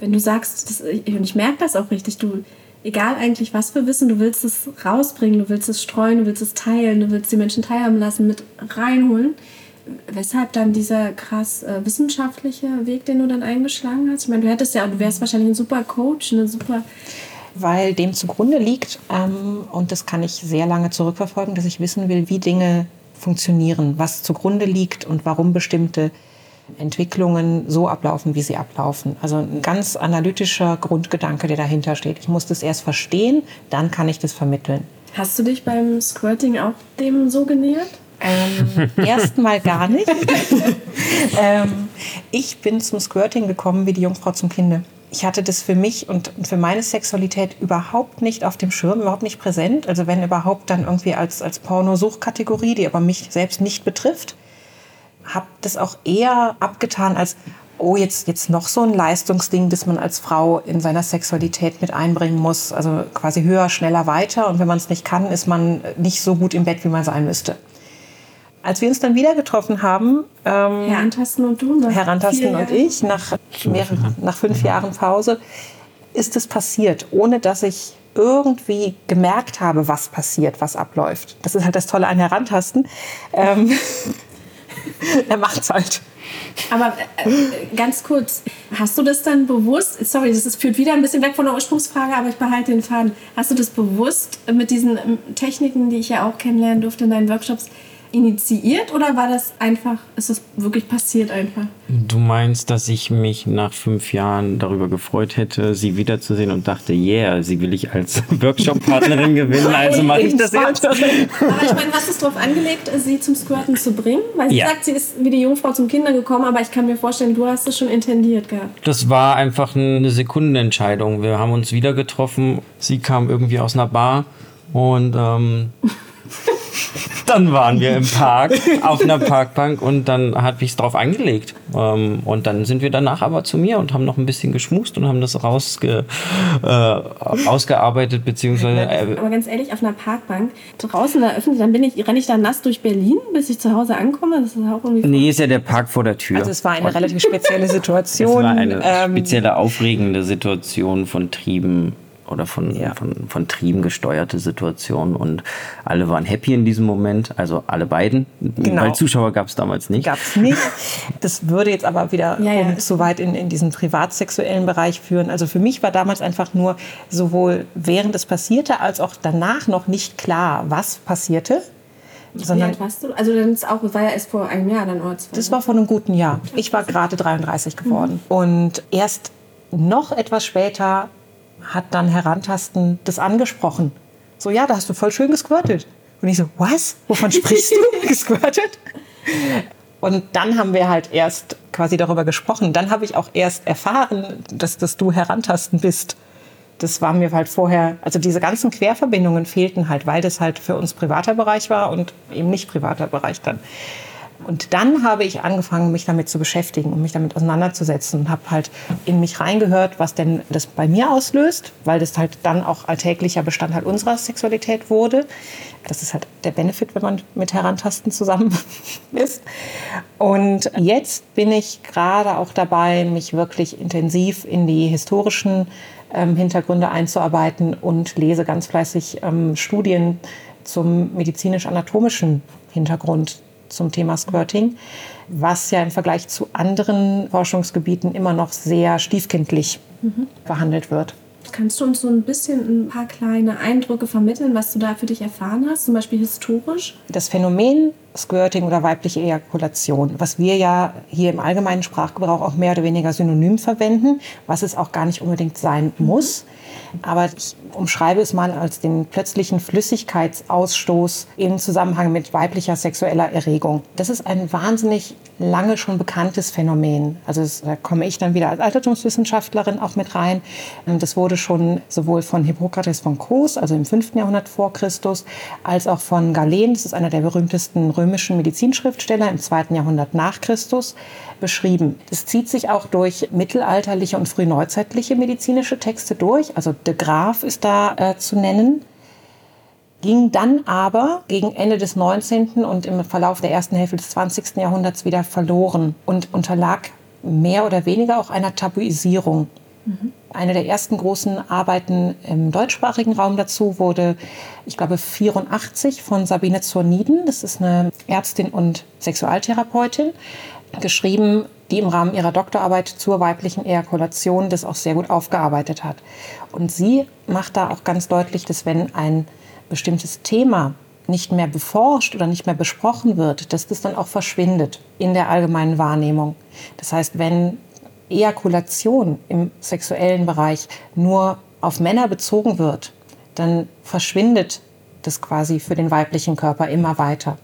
wenn du sagst, das, und ich merke das auch richtig, du, egal eigentlich was wir wissen, du willst es rausbringen, du willst es streuen, du willst es teilen, du willst die Menschen teilhaben lassen, mit reinholen. Weshalb dann dieser krass äh, wissenschaftliche Weg, den du dann eingeschlagen hast? Ich meine, du hättest ja, du wärst wahrscheinlich ein super Coach, eine super. weil dem zugrunde liegt, ähm, und das kann ich sehr lange zurückverfolgen, dass ich wissen will, wie Dinge funktionieren, was zugrunde liegt und warum bestimmte Entwicklungen so ablaufen, wie sie ablaufen. Also ein ganz analytischer Grundgedanke, der dahinter steht. Ich muss das erst verstehen, dann kann ich das vermitteln. Hast du dich beim Squirting auch dem so genähert? Ähm, Erstmal gar nicht. ähm, ich bin zum Squirting gekommen wie die Jungfrau zum Kinde. Ich hatte das für mich und für meine Sexualität überhaupt nicht auf dem Schirm, überhaupt nicht präsent. Also wenn überhaupt dann irgendwie als, als Pornosuchkategorie, die aber mich selbst nicht betrifft. Habe das auch eher abgetan als, oh, jetzt, jetzt noch so ein Leistungsding, das man als Frau in seiner Sexualität mit einbringen muss. Also quasi höher, schneller, weiter. Und wenn man es nicht kann, ist man nicht so gut im Bett, wie man sein müsste. Als wir uns dann wieder getroffen haben, ähm, Herr Antasten und du, nach Herr Antasten vier und ich, nach, mehreren, nach fünf Jahren Pause, ist es passiert, ohne dass ich irgendwie gemerkt habe, was passiert, was abläuft. Das ist halt das Tolle an Herantasten. Ähm, er macht's halt. Aber äh, ganz kurz, hast du das dann bewusst, sorry, das ist, führt wieder ein bisschen weg von der Ursprungsfrage, aber ich behalte den Faden. Hast du das bewusst mit diesen ähm, Techniken, die ich ja auch kennenlernen durfte in deinen Workshops, initiiert oder war das einfach, ist das wirklich passiert einfach? Du meinst, dass ich mich nach fünf Jahren darüber gefreut hätte, sie wiederzusehen und dachte, yeah, sie will ich als Workshop-Partnerin gewinnen, also mache ich das jetzt. Aber ich meine, hast du es darauf angelegt, sie zum Squirten zu bringen? Weil sie Ja. sagt, sie ist wie die Jungfrau zum Kinder gekommen, aber ich kann mir vorstellen, du hast es schon intendiert gehabt. Das war einfach eine Sekundenentscheidung. Wir haben uns wieder getroffen. Sie kam irgendwie aus einer Bar und ähm, dann waren wir im Park auf einer Parkbank und dann hat mich drauf angelegt. Ähm, und dann sind wir danach aber zu mir und haben noch ein bisschen geschmust und haben das rausge, äh, ausgearbeitet beziehungsweise äh, Aber ganz ehrlich, auf einer Parkbank draußen eröffnet, dann bin ich, renne ich da nass durch Berlin, bis ich zu Hause ankomme. Das ist auch irgendwie. nee, ist ja der Park vor der Tür. Also es war eine relativ spezielle Es Situation. war eine ähm, spezielle, aufregende Situation von Trieben oder von, Ja. von, von Trieben gesteuerte Situation und alle waren happy in diesem Moment, also alle beiden, Genau. weil Zuschauer gab es damals nicht. Gab es nicht. Das würde jetzt aber wieder Ja, ja. zu weit in, in diesen privatsexuellen Bereich führen. Also für mich war damals einfach nur sowohl während es passierte als auch danach noch nicht klar, was passierte. Wie Sondern alt warst du? Also dann ist auch, war ja erst vor einem Jahr dann oder zwei. das war vor einem guten Jahr. Ich war gerade 33 geworden. Und erst noch etwas später hat dann Herantasten das angesprochen. So, ja, da hast du voll schön gesquirtet. Und ich so, was? Wovon sprichst du? gesquirtet? Und dann haben wir halt erst quasi darüber gesprochen. Dann habe ich auch erst erfahren, dass, dass du Herantasten bist. Das war mir halt vorher, also diese ganzen Querverbindungen fehlten halt, weil das halt für uns privater Bereich war und eben nicht privater Bereich dann. Und dann habe ich angefangen, mich damit zu beschäftigen und mich damit auseinanderzusetzen und habe halt in mich reingehört, was denn das bei mir auslöst, weil das halt dann auch alltäglicher Bestandteil unserer Sexualität wurde. Das ist halt der Benefit, wenn man mit Herantasten zusammen ist. Und jetzt bin ich gerade auch dabei, mich wirklich intensiv in die historischen ähm, Hintergründe einzuarbeiten und lese ganz fleißig ähm, Studien zum medizinisch-anatomischen Hintergrund zum Thema Squirting, was ja im Vergleich zu anderen Forschungsgebieten immer noch sehr stiefkindlich behandelt wird. Kannst du uns so ein bisschen ein paar kleine Eindrücke vermitteln, was du da für dich erfahren hast, zum Beispiel historisch? Das Phänomen Squirting oder weibliche Ejakulation, was wir ja hier im allgemeinen Sprachgebrauch auch mehr oder weniger synonym verwenden, was es auch gar nicht unbedingt sein muss. Aber ich umschreibe es mal als den plötzlichen Flüssigkeitsausstoß im Zusammenhang mit weiblicher sexueller Erregung. Das ist ein wahnsinnig lange schon bekanntes Phänomen. Also da komme ich dann wieder als Altertumswissenschaftlerin auch mit rein. Ähm, Das wurde schon sowohl von Hippokrates von Kos, also im 5. Jahrhundert vor Christus, als auch von Galen, das ist einer der berühmtesten römischen Medizinschriftsteller im 2. Jahrhundert nach Christus, beschrieben. Das zieht sich auch durch mittelalterliche und frühneuzeitliche medizinische Texte durch. Also de Graaf ist da äh, zu nennen ging dann aber gegen Ende des 19. und im Verlauf der ersten Hälfte des 20. Jahrhunderts wieder verloren und unterlag mehr oder weniger auch einer Tabuisierung. Eine der ersten großen Arbeiten im deutschsprachigen Raum dazu wurde, ich glaube, 84 von Sabine Zorniden. Das ist eine Ärztin und Sexualtherapeutin, geschrieben, die im Rahmen ihrer Doktorarbeit zur weiblichen Ejakulation das auch sehr gut aufgearbeitet hat. Und sie macht da auch ganz deutlich, dass wenn ein bestimmtes Thema nicht mehr beforscht oder nicht mehr besprochen wird, dass das dann auch verschwindet in der allgemeinen Wahrnehmung. Das heißt, wenn Ejakulation im sexuellen Bereich nur auf Männer bezogen wird, dann verschwindet das quasi für den weiblichen Körper immer weiter.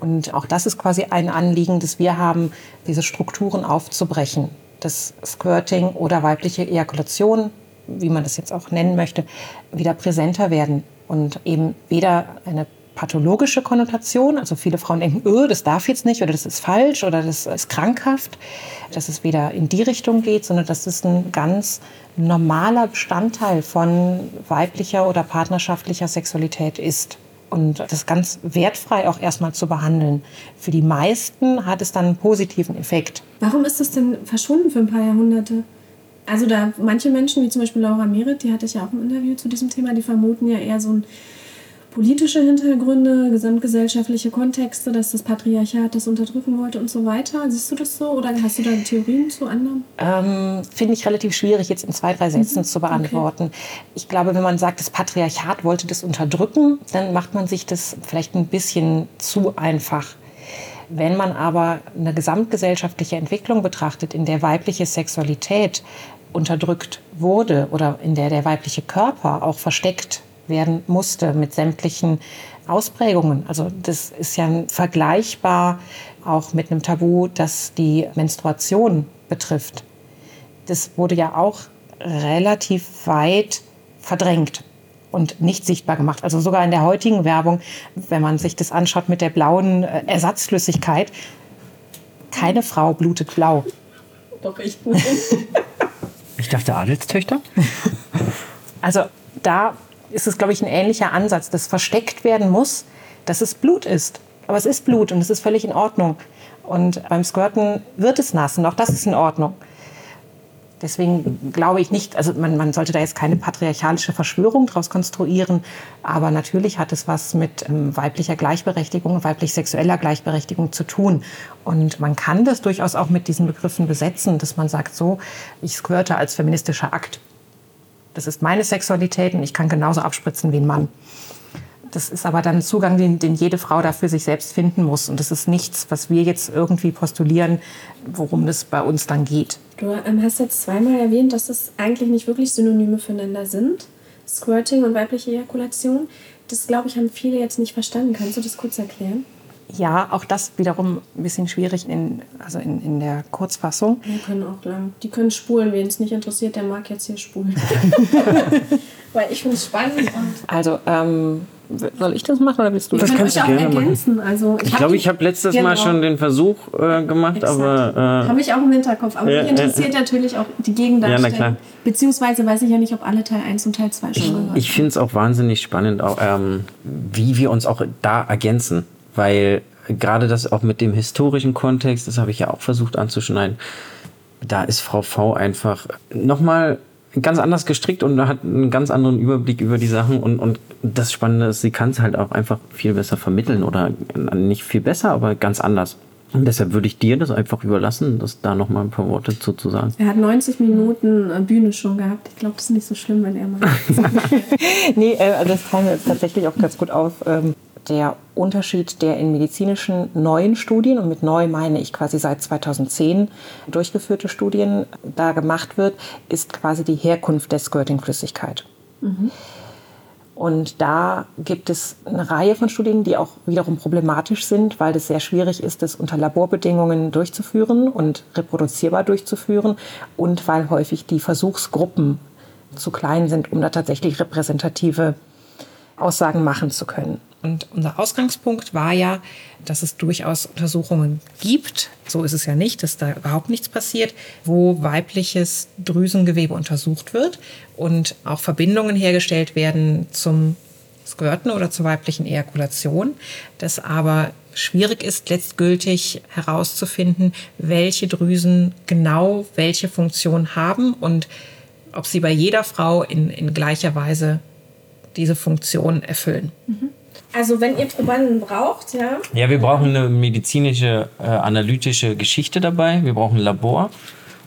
Und auch das ist quasi ein Anliegen, das wir haben, diese Strukturen aufzubrechen. Das Squirting oder weibliche Ejakulation, wie man das jetzt auch nennen möchte, wieder präsenter werden und eben weder eine pathologische Konnotation. Also viele Frauen denken, öh, das darf jetzt nicht oder das ist falsch oder das ist krankhaft, dass es weder in die Richtung geht, sondern dass es ein ganz normaler Bestandteil von weiblicher oder partnerschaftlicher Sexualität ist. Und das ganz wertfrei auch erstmal zu behandeln. Für die meisten hat es dann einen positiven Effekt. Warum ist das denn verschwunden für ein paar Jahrhunderte? Also da manche Menschen, wie zum Beispiel Laura Merit, die hatte ich ja auch im Interview zu diesem Thema, die vermuten ja eher so ein politische Hintergründe, gesamtgesellschaftliche Kontexte, dass das Patriarchat das unterdrücken wollte und so weiter. Siehst du das so oder hast du da Theorien zu anderen? Ähm, Finde ich relativ schwierig jetzt in zwei, drei Sätzen mhm. zu beantworten. Okay. Ich glaube, wenn man sagt, das Patriarchat wollte das unterdrücken, dann macht man sich das vielleicht ein bisschen zu einfach. Wenn man aber eine gesamtgesellschaftliche Entwicklung betrachtet, in der weibliche Sexualität unterdrückt wurde oder in der der weibliche Körper auch versteckt werden musste mit sämtlichen Ausprägungen. Also das ist ja vergleichbar auch mit einem Tabu, das die Menstruation betrifft. Das wurde ja auch relativ weit verdrängt und nicht sichtbar gemacht. Also sogar in der heutigen Werbung, wenn man sich das anschaut mit der blauen äh, Ersatzflüssigkeit, keine Frau blutet blau. Doch, ich gut. ich dachte Adelstöchter. Also da ist es, glaube ich, ein ähnlicher Ansatz, dass versteckt werden muss, dass es Blut ist. Aber es ist Blut und es ist völlig in Ordnung. Und beim Squirten wird es nass und auch das ist in Ordnung. Deswegen glaube ich nicht, also man, man sollte da jetzt keine patriarchalische Verschwörung daraus konstruieren, aber natürlich hat es was mit ähm, weiblicher Gleichberechtigung, weiblich sexueller Gleichberechtigung zu tun. Und man kann das durchaus auch mit diesen Begriffen besetzen, dass man sagt, so, ich squirte als feministischer Akt. Das ist meine Sexualität und ich kann genauso abspritzen wie ein Mann. Das ist aber dann ein Zugang, den, den jede Frau da für sich selbst finden muss. Und das ist nichts, was wir jetzt irgendwie postulieren, worum es bei uns dann geht. Du ähm, hast jetzt zweimal erwähnt, dass das eigentlich nicht wirklich Synonyme füreinander sind. Squirting und weibliche Ejakulation. Das, glaube ich, haben viele jetzt nicht verstanden. Kannst du das kurz erklären? Ja, auch das wiederum ein bisschen schwierig in, also in, in der Kurzfassung. Die können auch lang. Die können spulen. Wen es nicht interessiert, der mag jetzt hier spulen. Weil ich finde es spannend. also, ähm, soll ich das machen oder willst du das? Das kannst du gerne machen. Also, ich glaube, ich habe letztes genau. Mal schon den Versuch äh, gemacht, Exakt. aber... Äh, habe ich auch im Hinterkopf. Aber äh, mich interessiert natürlich auch die Gegendarstellung. Ja, Beziehungsweise weiß ich ja nicht, ob alle Teil 1 und Teil 2 schon gehört Ich, ich finde es auch wahnsinnig spannend, auch, ähm, wie wir uns auch da ergänzen weil gerade das auch mit dem historischen Kontext, das habe ich ja auch versucht anzuschneiden, da ist Frau V einfach nochmal ganz anders gestrickt und hat einen ganz anderen Überblick über die Sachen und, und das Spannende ist, sie kann es halt auch einfach viel besser vermitteln oder nicht viel besser, aber ganz anders. Und deshalb würde ich dir das einfach überlassen, das da noch mal ein paar Worte zu, zu sagen. Er hat 90 Minuten äh, Bühne schon gehabt. Ich glaube, das ist nicht so schlimm, wenn er mal. nee, also das teilen wir jetzt tatsächlich auch ganz gut auf. Ähm, der Unterschied, der in medizinischen neuen Studien, und mit neu meine ich quasi seit 2010 durchgeführte Studien, da gemacht wird, ist quasi die Herkunft der Squirting-Flüssigkeit. Mhm. Und da gibt es eine Reihe von Studien, die auch wiederum problematisch sind, weil es sehr schwierig ist, das unter Laborbedingungen durchzuführen und reproduzierbar durchzuführen und weil häufig die Versuchsgruppen zu klein sind, um da tatsächlich repräsentative Aussagen machen zu können. Und unser Ausgangspunkt war ja, dass es durchaus Untersuchungen gibt, so ist es ja nicht, dass da überhaupt nichts passiert, wo weibliches Drüsengewebe untersucht wird und auch Verbindungen hergestellt werden zum Squirten oder zur weiblichen Ejakulation, das aber schwierig ist, letztgültig herauszufinden, welche Drüsen genau welche Funktion haben und ob sie bei jeder Frau in, in gleicher Weise diese Funktion erfüllen. Mhm. Also wenn ihr Probanden braucht, ja? Ja, wir brauchen eine medizinische, äh, analytische Geschichte dabei. Wir brauchen ein Labor,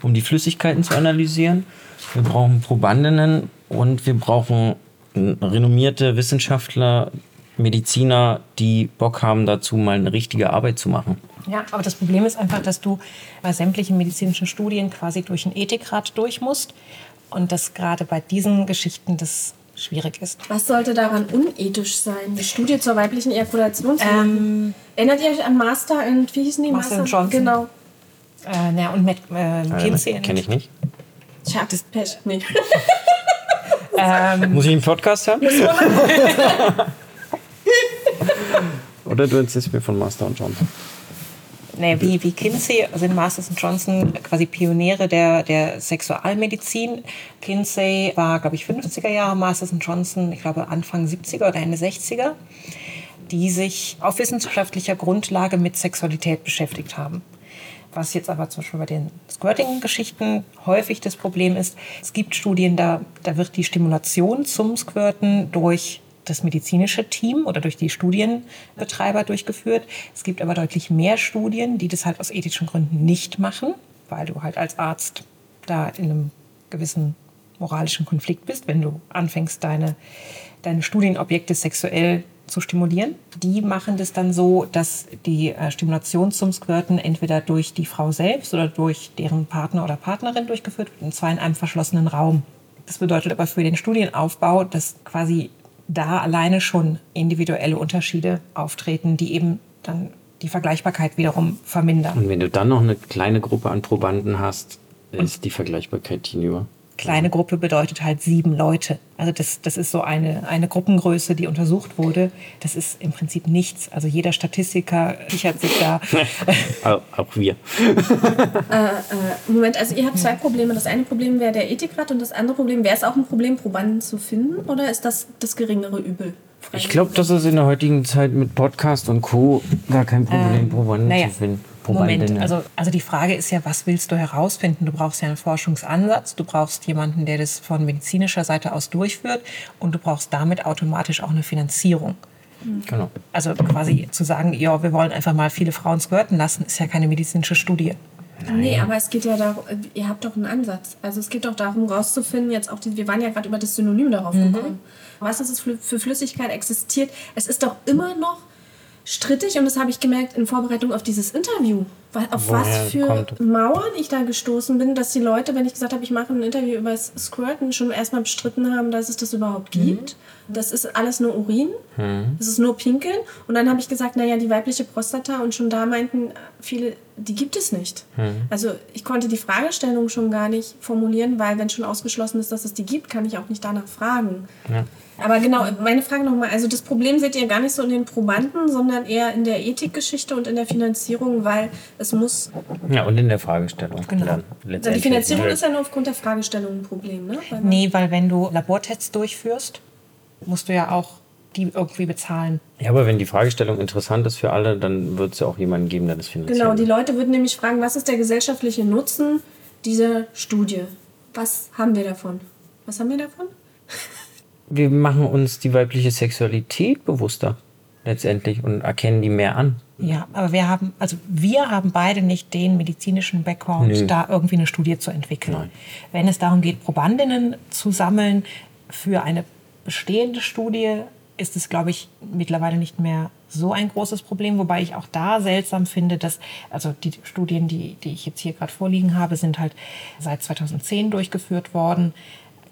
um die Flüssigkeiten zu analysieren. Wir brauchen Probandinnen und wir brauchen renommierte Wissenschaftler, Mediziner, die Bock haben dazu, mal eine richtige Arbeit zu machen. Ja, aber das Problem ist einfach, dass du bei sämtlichen medizinischen Studien quasi durch ein Ethikrat durch musst und dass gerade bei diesen Geschichten das schwierig ist. Was sollte daran unethisch sein? Die Studie zur weiblichen Ejakulation? Ähm, Erinnert ihr euch an Master und wie hießen die? Master und Johnson. Genau. Äh, na, und mit äh, Kinsey. Kenne ich nicht. Tja, das Pech. Nee. Muss ich einen Podcast haben? Oder du erzählst mir von Master und Johnson? Nee, wie, wie Kinsey sind Masters und Johnson quasi Pioniere der, der Sexualmedizin. Kinsey war, glaube ich, 50er Jahre, Masters und Johnson, ich glaube, Anfang 70er oder Ende 60er, die sich auf wissenschaftlicher Grundlage mit Sexualität beschäftigt haben. Was jetzt aber zum Beispiel bei den Squirting-Geschichten häufig das Problem ist, es gibt Studien, da, da wird die Stimulation zum Squirten durch das medizinische Team oder durch die Studienbetreiber durchgeführt. Es gibt aber deutlich mehr Studien, die das halt aus ethischen Gründen nicht machen, weil du halt als Arzt da in einem gewissen moralischen Konflikt bist, wenn du anfängst, deine, deine Studienobjekte sexuell zu stimulieren. Die machen das dann so, dass die äh, Stimulation zum Squirten entweder durch die Frau selbst oder durch deren Partner oder Partnerin durchgeführt wird, und zwar in einem verschlossenen Raum. Das bedeutet aber für den Studienaufbau, dass quasi da alleine schon individuelle Unterschiede auftreten, die eben dann die Vergleichbarkeit wiederum vermindern. Und wenn du dann noch eine kleine Gruppe an Probanden hast, ist die Vergleichbarkeit hinüber. Kleine Gruppe bedeutet halt sieben Leute. Also das, das ist so eine, eine Gruppengröße, die untersucht wurde. Das ist im Prinzip nichts. Also jeder Statistiker sichert sich da. Auch wir. Moment, also ihr habt zwei Probleme. Das eine Problem wäre der Ethikrat und das andere Problem, wäre es auch ein Problem, Probanden zu finden oder ist das das geringere Übel? Ich glaube, das ist in der heutigen Zeit mit Podcast und Co. gar kein Problem, Probanden naja, zu finden. Moment, Probandinnen. also, also die Frage ist ja, was willst du herausfinden? Du brauchst ja einen Forschungsansatz, du brauchst jemanden, der das von medizinischer Seite aus durchführt und du brauchst damit automatisch auch eine Finanzierung. genau. Also quasi zu sagen, ja, wir wollen einfach mal viele Frauen squirten lassen, ist ja keine medizinische Studie. Nee, aber es geht ja darum, ihr habt doch einen Ansatz. Also es geht doch darum, rauszufinden, jetzt auch die, wir waren ja gerade über das Synonym darauf gekommen. Was ist es für, für Flüssigkeit existiert? Es ist doch immer noch strittig und das habe ich gemerkt in Vorbereitung auf dieses Interview. Weil auf Woher was für kommt- Mauern ich da gestoßen bin, dass die Leute, wenn ich gesagt habe, ich mache ein Interview über das Squirten, schon erstmal bestritten haben, dass es das überhaupt gibt. Das ist alles nur Urin. Das ist nur Pinkeln. Und dann habe ich gesagt, naja, die weibliche Prostata und schon da meinten viele, die gibt es nicht. Also ich konnte die Fragestellung schon gar nicht formulieren, weil wenn schon ausgeschlossen ist, dass es die gibt, kann ich auch nicht danach fragen. Aber genau, meine Frage nochmal. Also das Problem seht ihr gar nicht so in den Probanden, sondern eher in der Ethikgeschichte und in der Finanzierung, weil es muss... Ja, und in der Fragestellung. Genau. Also die. Finanzierung ist ja nur aufgrund der Fragestellung ein Problem, ne? Weil Nee, weil wenn du Labortests durchführst, musst du ja auch die irgendwie bezahlen. Ja, aber wenn die Fragestellung interessant ist für alle, dann wird es ja auch jemanden geben, der das finanziert. Genau, die Leute würden nämlich fragen, was ist der gesellschaftliche Nutzen dieser Studie? Was haben wir davon? Was haben wir davon? Wir machen uns die weibliche Sexualität bewusster letztendlich und erkennen die mehr an. Ja, aber wir haben, also wir haben beide nicht den medizinischen Background, Nö. da irgendwie eine Studie zu entwickeln. Nein. Wenn es darum geht, Probandinnen zu sammeln für eine bestehende Studie, ist es, glaube ich, mittlerweile nicht mehr so ein großes Problem, wobei ich auch da seltsam finde, dass, also die Studien, die, die ich jetzt hier gerade vorliegen habe, sind halt seit 2010 durchgeführt worden,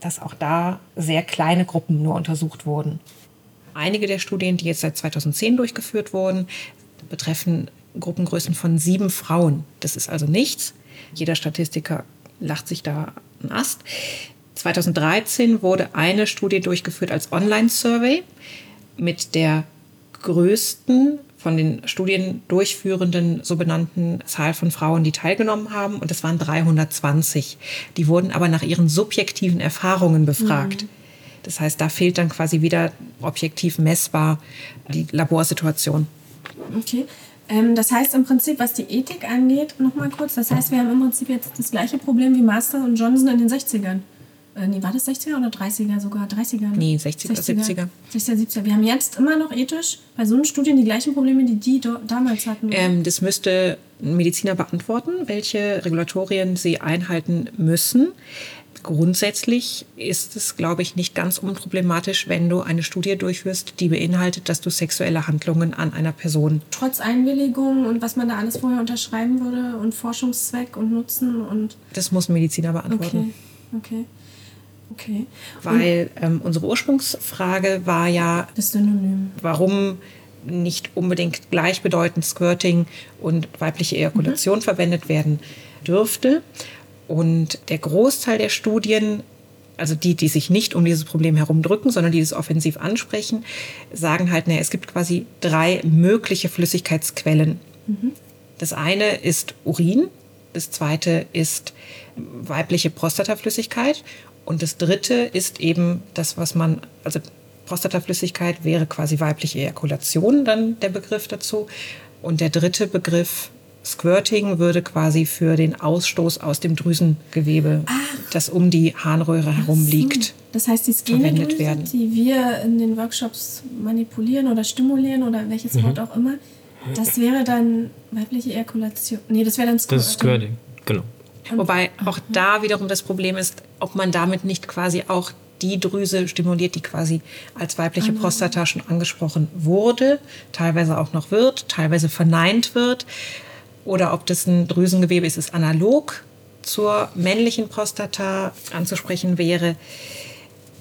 dass auch da sehr kleine Gruppen nur untersucht wurden. Einige der Studien, die jetzt seit 2010 durchgeführt wurden, betreffen Gruppengrößen von sieben Frauen. Das ist also nichts. Jeder Statistiker lacht sich da einen Ast. 2013 wurde eine Studie durchgeführt als Online-Survey mit der größten von den Studien durchführenden so benannten Zahl von Frauen, die teilgenommen haben. Und das waren 320. Die wurden aber nach ihren subjektiven Erfahrungen befragt. Das heißt, da fehlt dann quasi wieder objektiv messbar die Laborsituation. Okay. Ähm, das heißt im Prinzip, was die Ethik angeht, nochmal kurz, das heißt, wir haben im Prinzip jetzt das gleiche Problem wie Master und Johnson in den 60ern. Äh, nee, war das 60er oder 30er sogar? 30er? ne? Nee, 60er, 70er. 60er, 70er. Wir haben jetzt immer noch ethisch bei so einen Studien die gleichen Probleme, die die damals hatten. Ähm, das müsste ein Mediziner beantworten, welche Regulatorien sie einhalten müssen. Grundsätzlich ist es, glaube ich, nicht ganz unproblematisch, wenn du eine Studie durchführst, die beinhaltet, dass du sexuelle Handlungen an einer Person. Trotz Einwilligung und was man da alles vorher unterschreiben würde und Forschungszweck und Nutzen und Das muss ein Mediziner beantworten. Okay, okay. Okay. Weil ähm, unsere Ursprungsfrage war ja, warum nicht unbedingt gleichbedeutend Squirting und weibliche Ejakulation Mhm. verwendet werden dürfte. Und der Großteil der Studien, also die, die sich nicht um dieses Problem herumdrücken, sondern die es offensiv ansprechen, sagen halt, naja, es gibt quasi drei mögliche Flüssigkeitsquellen. Das eine ist Urin, das zweite ist weibliche Prostataflüssigkeit und das dritte ist eben das, was man, also Prostataflüssigkeit wäre quasi weibliche Ejakulation dann der Begriff dazu. Und der dritte Begriff Squirting würde quasi für den Ausstoß aus dem Drüsengewebe, das um die Harnröhre herum liegt. Das heißt, die verwendet werden. die wir in den Workshops manipulieren oder stimulieren oder welches Mhm. Wort auch immer, das wäre dann weibliche Ejakulation. Nee, das wäre dann Das ist Squirting, genau. Wobei auch da wiederum das Problem ist, ob man damit nicht quasi auch die Drüse stimuliert, die quasi als weibliche Prostata schon angesprochen wurde, teilweise auch noch wird, teilweise verneint wird. Oder ob das ein Drüsengewebe ist, das analog zur männlichen Prostata anzusprechen wäre.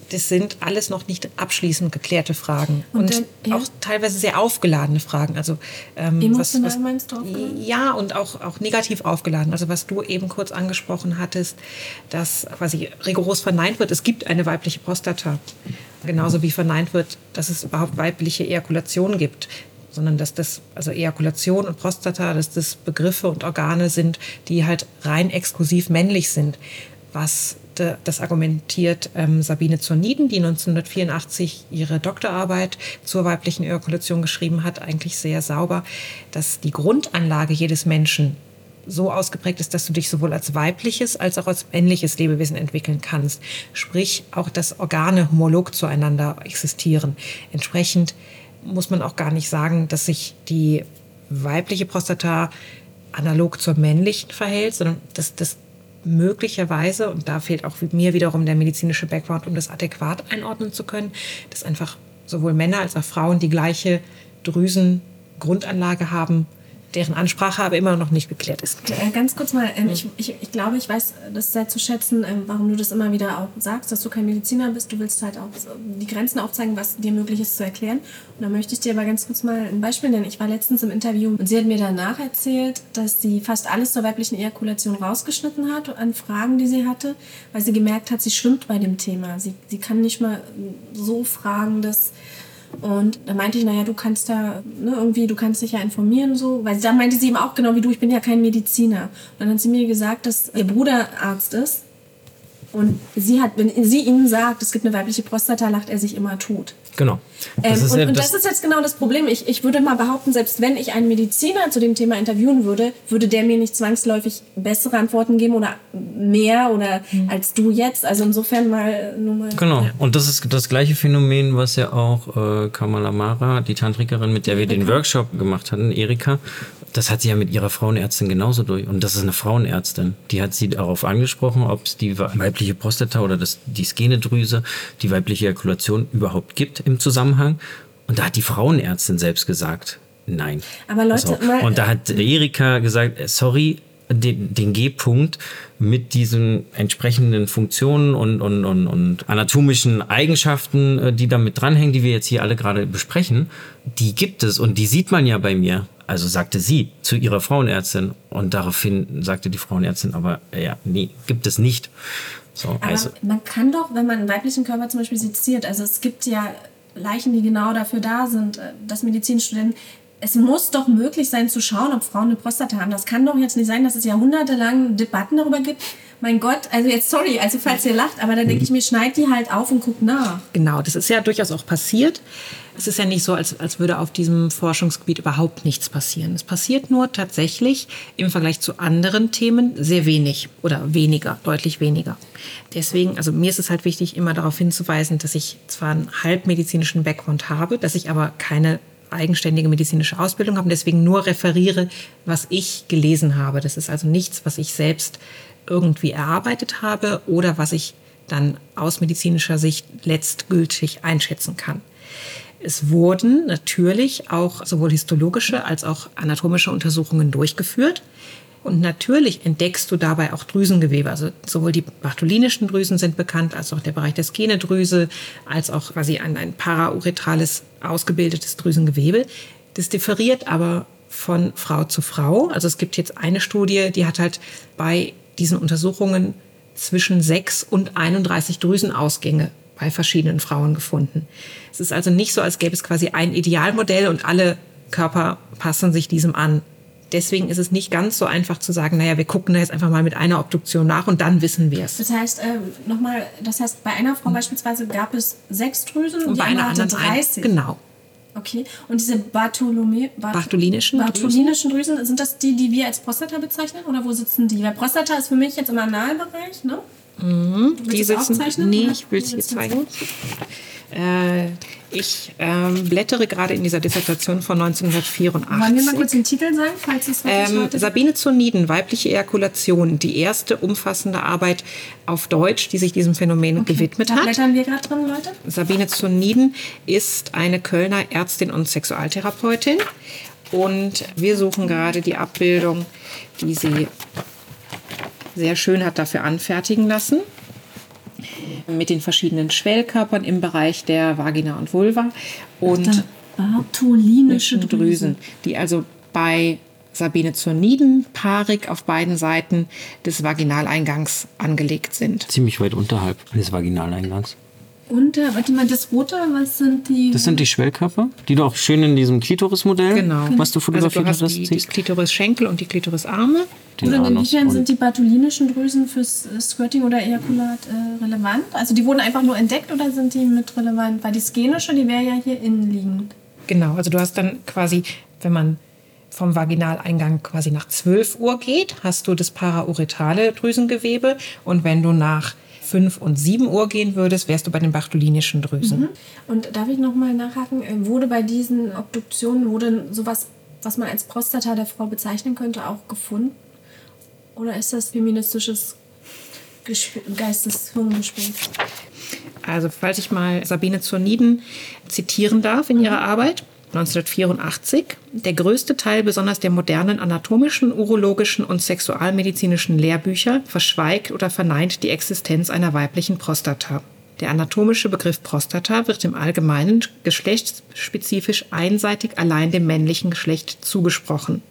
Das sind alles noch nicht abschließend geklärte Fragen. Und Und, dann- ja. auch teilweise sehr aufgeladene Fragen. Also, ähm, Emotional meinst du aufgeladen? ja, und auch, auch negativ aufgeladen. Also was du eben kurz angesprochen hattest, dass quasi rigoros verneint wird, es gibt eine weibliche Prostata. Genauso wie verneint wird, dass es überhaupt weibliche Ejakulation gibt. Sondern dass das, also Ejakulation und Prostata, dass das Begriffe und Organe sind, die halt rein exklusiv männlich sind. Was de, das argumentiert ähm, Sabine Zorniden, die 1984 ihre Doktorarbeit zur weiblichen Ejakulation geschrieben hat, eigentlich sehr sauber, dass die Grundanlage jedes Menschen so ausgeprägt ist, dass du dich sowohl als weibliches als auch als männliches Lebewesen entwickeln kannst. Sprich, auch dass Organe homolog zueinander existieren. Entsprechend muss man auch gar nicht sagen, dass sich die weibliche Prostata analog zur männlichen verhält, sondern dass das möglicherweise, und da fehlt auch mir wiederum der medizinische Background, um das adäquat einordnen zu können, dass einfach sowohl Männer als auch Frauen die gleiche Drüsengrundanlage haben, deren Ansprache aber immer noch nicht geklärt ist. Äh, Ganz kurz mal, ähm, ich, ich, ich glaube, ich weiß das sehr zu schätzen, ähm, warum du das immer wieder auch sagst, dass du kein Mediziner bist. Du willst halt auch die Grenzen aufzeigen, was dir möglich ist zu erklären. Und da möchte ich dir aber ganz kurz mal ein Beispiel nennen. Ich war letztens im Interview und sie hat mir danach erzählt, dass sie fast alles zur weiblichen Ejakulation rausgeschnitten hat an Fragen, die sie hatte, weil sie gemerkt hat, sie schwimmt bei dem Thema. Sie, sie kann nicht mal so fragen, dass und da meinte ich, naja, du kannst da ne, irgendwie, du kannst dich ja informieren so, weil da meinte sie eben auch genau wie du, ich bin ja kein Mediziner. Und dann hat sie mir gesagt, dass ihr Bruder Arzt ist und sie hat, wenn sie ihm sagt, es gibt eine weibliche Prostata, lacht er sich immer tot. Genau. Ähm, Das ist und, ja und das- das ist jetzt genau das Problem. Ich, ich würde mal behaupten, selbst wenn ich einen Mediziner zu dem Thema interviewen würde, würde der mir nicht zwangsläufig bessere Antworten geben oder mehr oder als du jetzt. Also insofern mal nur mal. Genau. Und das ist das gleiche Phänomen, was ja auch äh, Kamala Mara, die Tantrikerin, mit der wir den Workshop gemacht hatten, Erika, das hat sie ja mit ihrer Frauenärztin genauso durch. Und das ist eine Frauenärztin. Die hat sie darauf angesprochen, ob es die weibliche Prostata oder das, die Skenedrüse, die weibliche Ejakulation überhaupt gibt im Zusammenhang. Und da hat die Frauenärztin selbst gesagt, nein. Aber Leute, mal- Und da hat Erika gesagt, äh, sorry, den, den G-Punkt mit diesen entsprechenden Funktionen und, und, und, und anatomischen Eigenschaften, äh, die damit dranhängen, die wir jetzt hier alle gerade besprechen, die gibt es und die sieht man ja bei mir. Also sagte sie zu ihrer Frauenärztin und daraufhin sagte die Frauenärztin aber, äh, ja, nee, gibt es nicht. So, Aber also, man kann doch, wenn man einen weiblichen Körper zum Beispiel seziert, also es gibt ja Leichen, die genau dafür da sind, äh, dass Medizinstudenten, es muss doch möglich sein zu schauen, ob Frauen eine Prostata haben. Das kann doch jetzt nicht sein, dass es jahrhundertelang Debatten darüber gibt. Mein Gott, also jetzt sorry, also falls ihr lacht, aber dann denke ich mir, schneid die halt auf und guckt nach. Genau, das ist ja durchaus auch passiert. Es ist ja nicht so, als, als würde auf diesem Forschungsgebiet überhaupt nichts passieren. Es passiert nur tatsächlich im Vergleich zu anderen Themen sehr wenig oder weniger, deutlich weniger. Deswegen, also mir ist es halt wichtig, immer darauf hinzuweisen, dass ich zwar einen halbmedizinischen Background habe, dass ich aber keine eigenständige medizinische Ausbildung habe und deswegen nur referiere, was ich gelesen habe. Das ist also nichts, was ich selbst irgendwie erarbeitet habe oder was ich dann aus medizinischer Sicht letztgültig einschätzen kann. Es wurden natürlich auch sowohl histologische als auch anatomische Untersuchungen durchgeführt. Und natürlich entdeckst du dabei auch Drüsengewebe. Also sowohl die bartholinischen Drüsen sind bekannt, als auch der Bereich der Skenedrüse, als auch quasi ein, ein parauretrales ausgebildetes Drüsengewebe. Das differiert aber von Frau zu Frau. Also es gibt jetzt eine Studie, die hat halt bei diesen Untersuchungen zwischen 6 und 31 Drüsenausgänge bei verschiedenen Frauen gefunden. Es ist also nicht so, als gäbe es quasi ein Idealmodell und alle Körper passen sich diesem an. Deswegen ist es nicht ganz so einfach zu sagen, naja, wir gucken da jetzt einfach mal mit einer Obduktion nach und dann wissen wir es. Das heißt, äh, nochmal, das heißt, bei einer Frau beispielsweise gab es sechs Drüsen und, bei einer andere anderen hatte ein. 30. Genau. Okay. Und diese Bartholome, Bart Bartholinischen Bartholinischen Drüsen, sind das die, die wir als Prostata bezeichnen? Oder wo sitzen die? Weil Prostata ist für mich jetzt im Analbereich, ne? Mhm, die sitzen, nee, ich will es zeigen. Äh, ich ähm, blättere gerade in dieser Dissertation von 1984. Wollen wir mal kurz den Titel sagen, falls es Ähm, Leute Sabine Zoniden, weibliche Ejakulation, die erste umfassende Arbeit auf Deutsch, die sich diesem Phänomen gewidmet Da hat. blättern wir gerade drin, Leute. Sabine Zoniden ist eine Kölner Ärztin und Sexualtherapeutin. Und wir suchen gerade die Abbildung, die sie sehr schön hat dafür anfertigen lassen. Mit den verschiedenen Schwellkörpern im Bereich der Vagina und Vulva und Bartholinische Drüsen, die also bei Sabine Zoniden paarig auf beiden Seiten des Vaginaleingangs angelegt sind. Ziemlich weit unterhalb des Vaginaleingangs. Und, äh, warte mal, das Rote, was sind die? Das sind die Schwellkörper, die du auch schön in diesem Klitorismodell, Genau. was du fotografiert also du hast hast, die, die. Klitoris-Schenkel und die Klitoris-Arme. Den Oder inwiefern sind die bartholinischen Drüsen fürs äh, Squirting oder Ejakulat äh, relevant? Also die wurden einfach nur entdeckt oder sind die mit relevant? Weil die skenische, die wäre ja hier innen liegend. Genau, also du hast dann quasi, wenn man vom Vaginaleingang quasi nach 12 Uhr geht, hast du das parauretrale Drüsengewebe. Und wenn du nach 5 und 7 Uhr gehen würdest, wärst du bei den bartholinischen Drüsen. Und darf ich nochmal nachhaken, äh, wurde bei diesen Obduktionen, wurde sowas, was man als Prostata der Frau bezeichnen könnte, auch gefunden? Oder ist das feministisches Gesp Geisteshirngespinst? Also, falls ich mal Sabine Zoniden zitieren darf in ihrer Arbeit. 1984. Der größte Teil besonders der modernen anatomischen, urologischen und sexualmedizinischen Lehrbücher verschweigt oder verneint die Existenz einer weiblichen Prostata. Der anatomische Begriff Prostata wird im Allgemeinen geschlechtsspezifisch einseitig allein dem männlichen Geschlecht zugesprochen.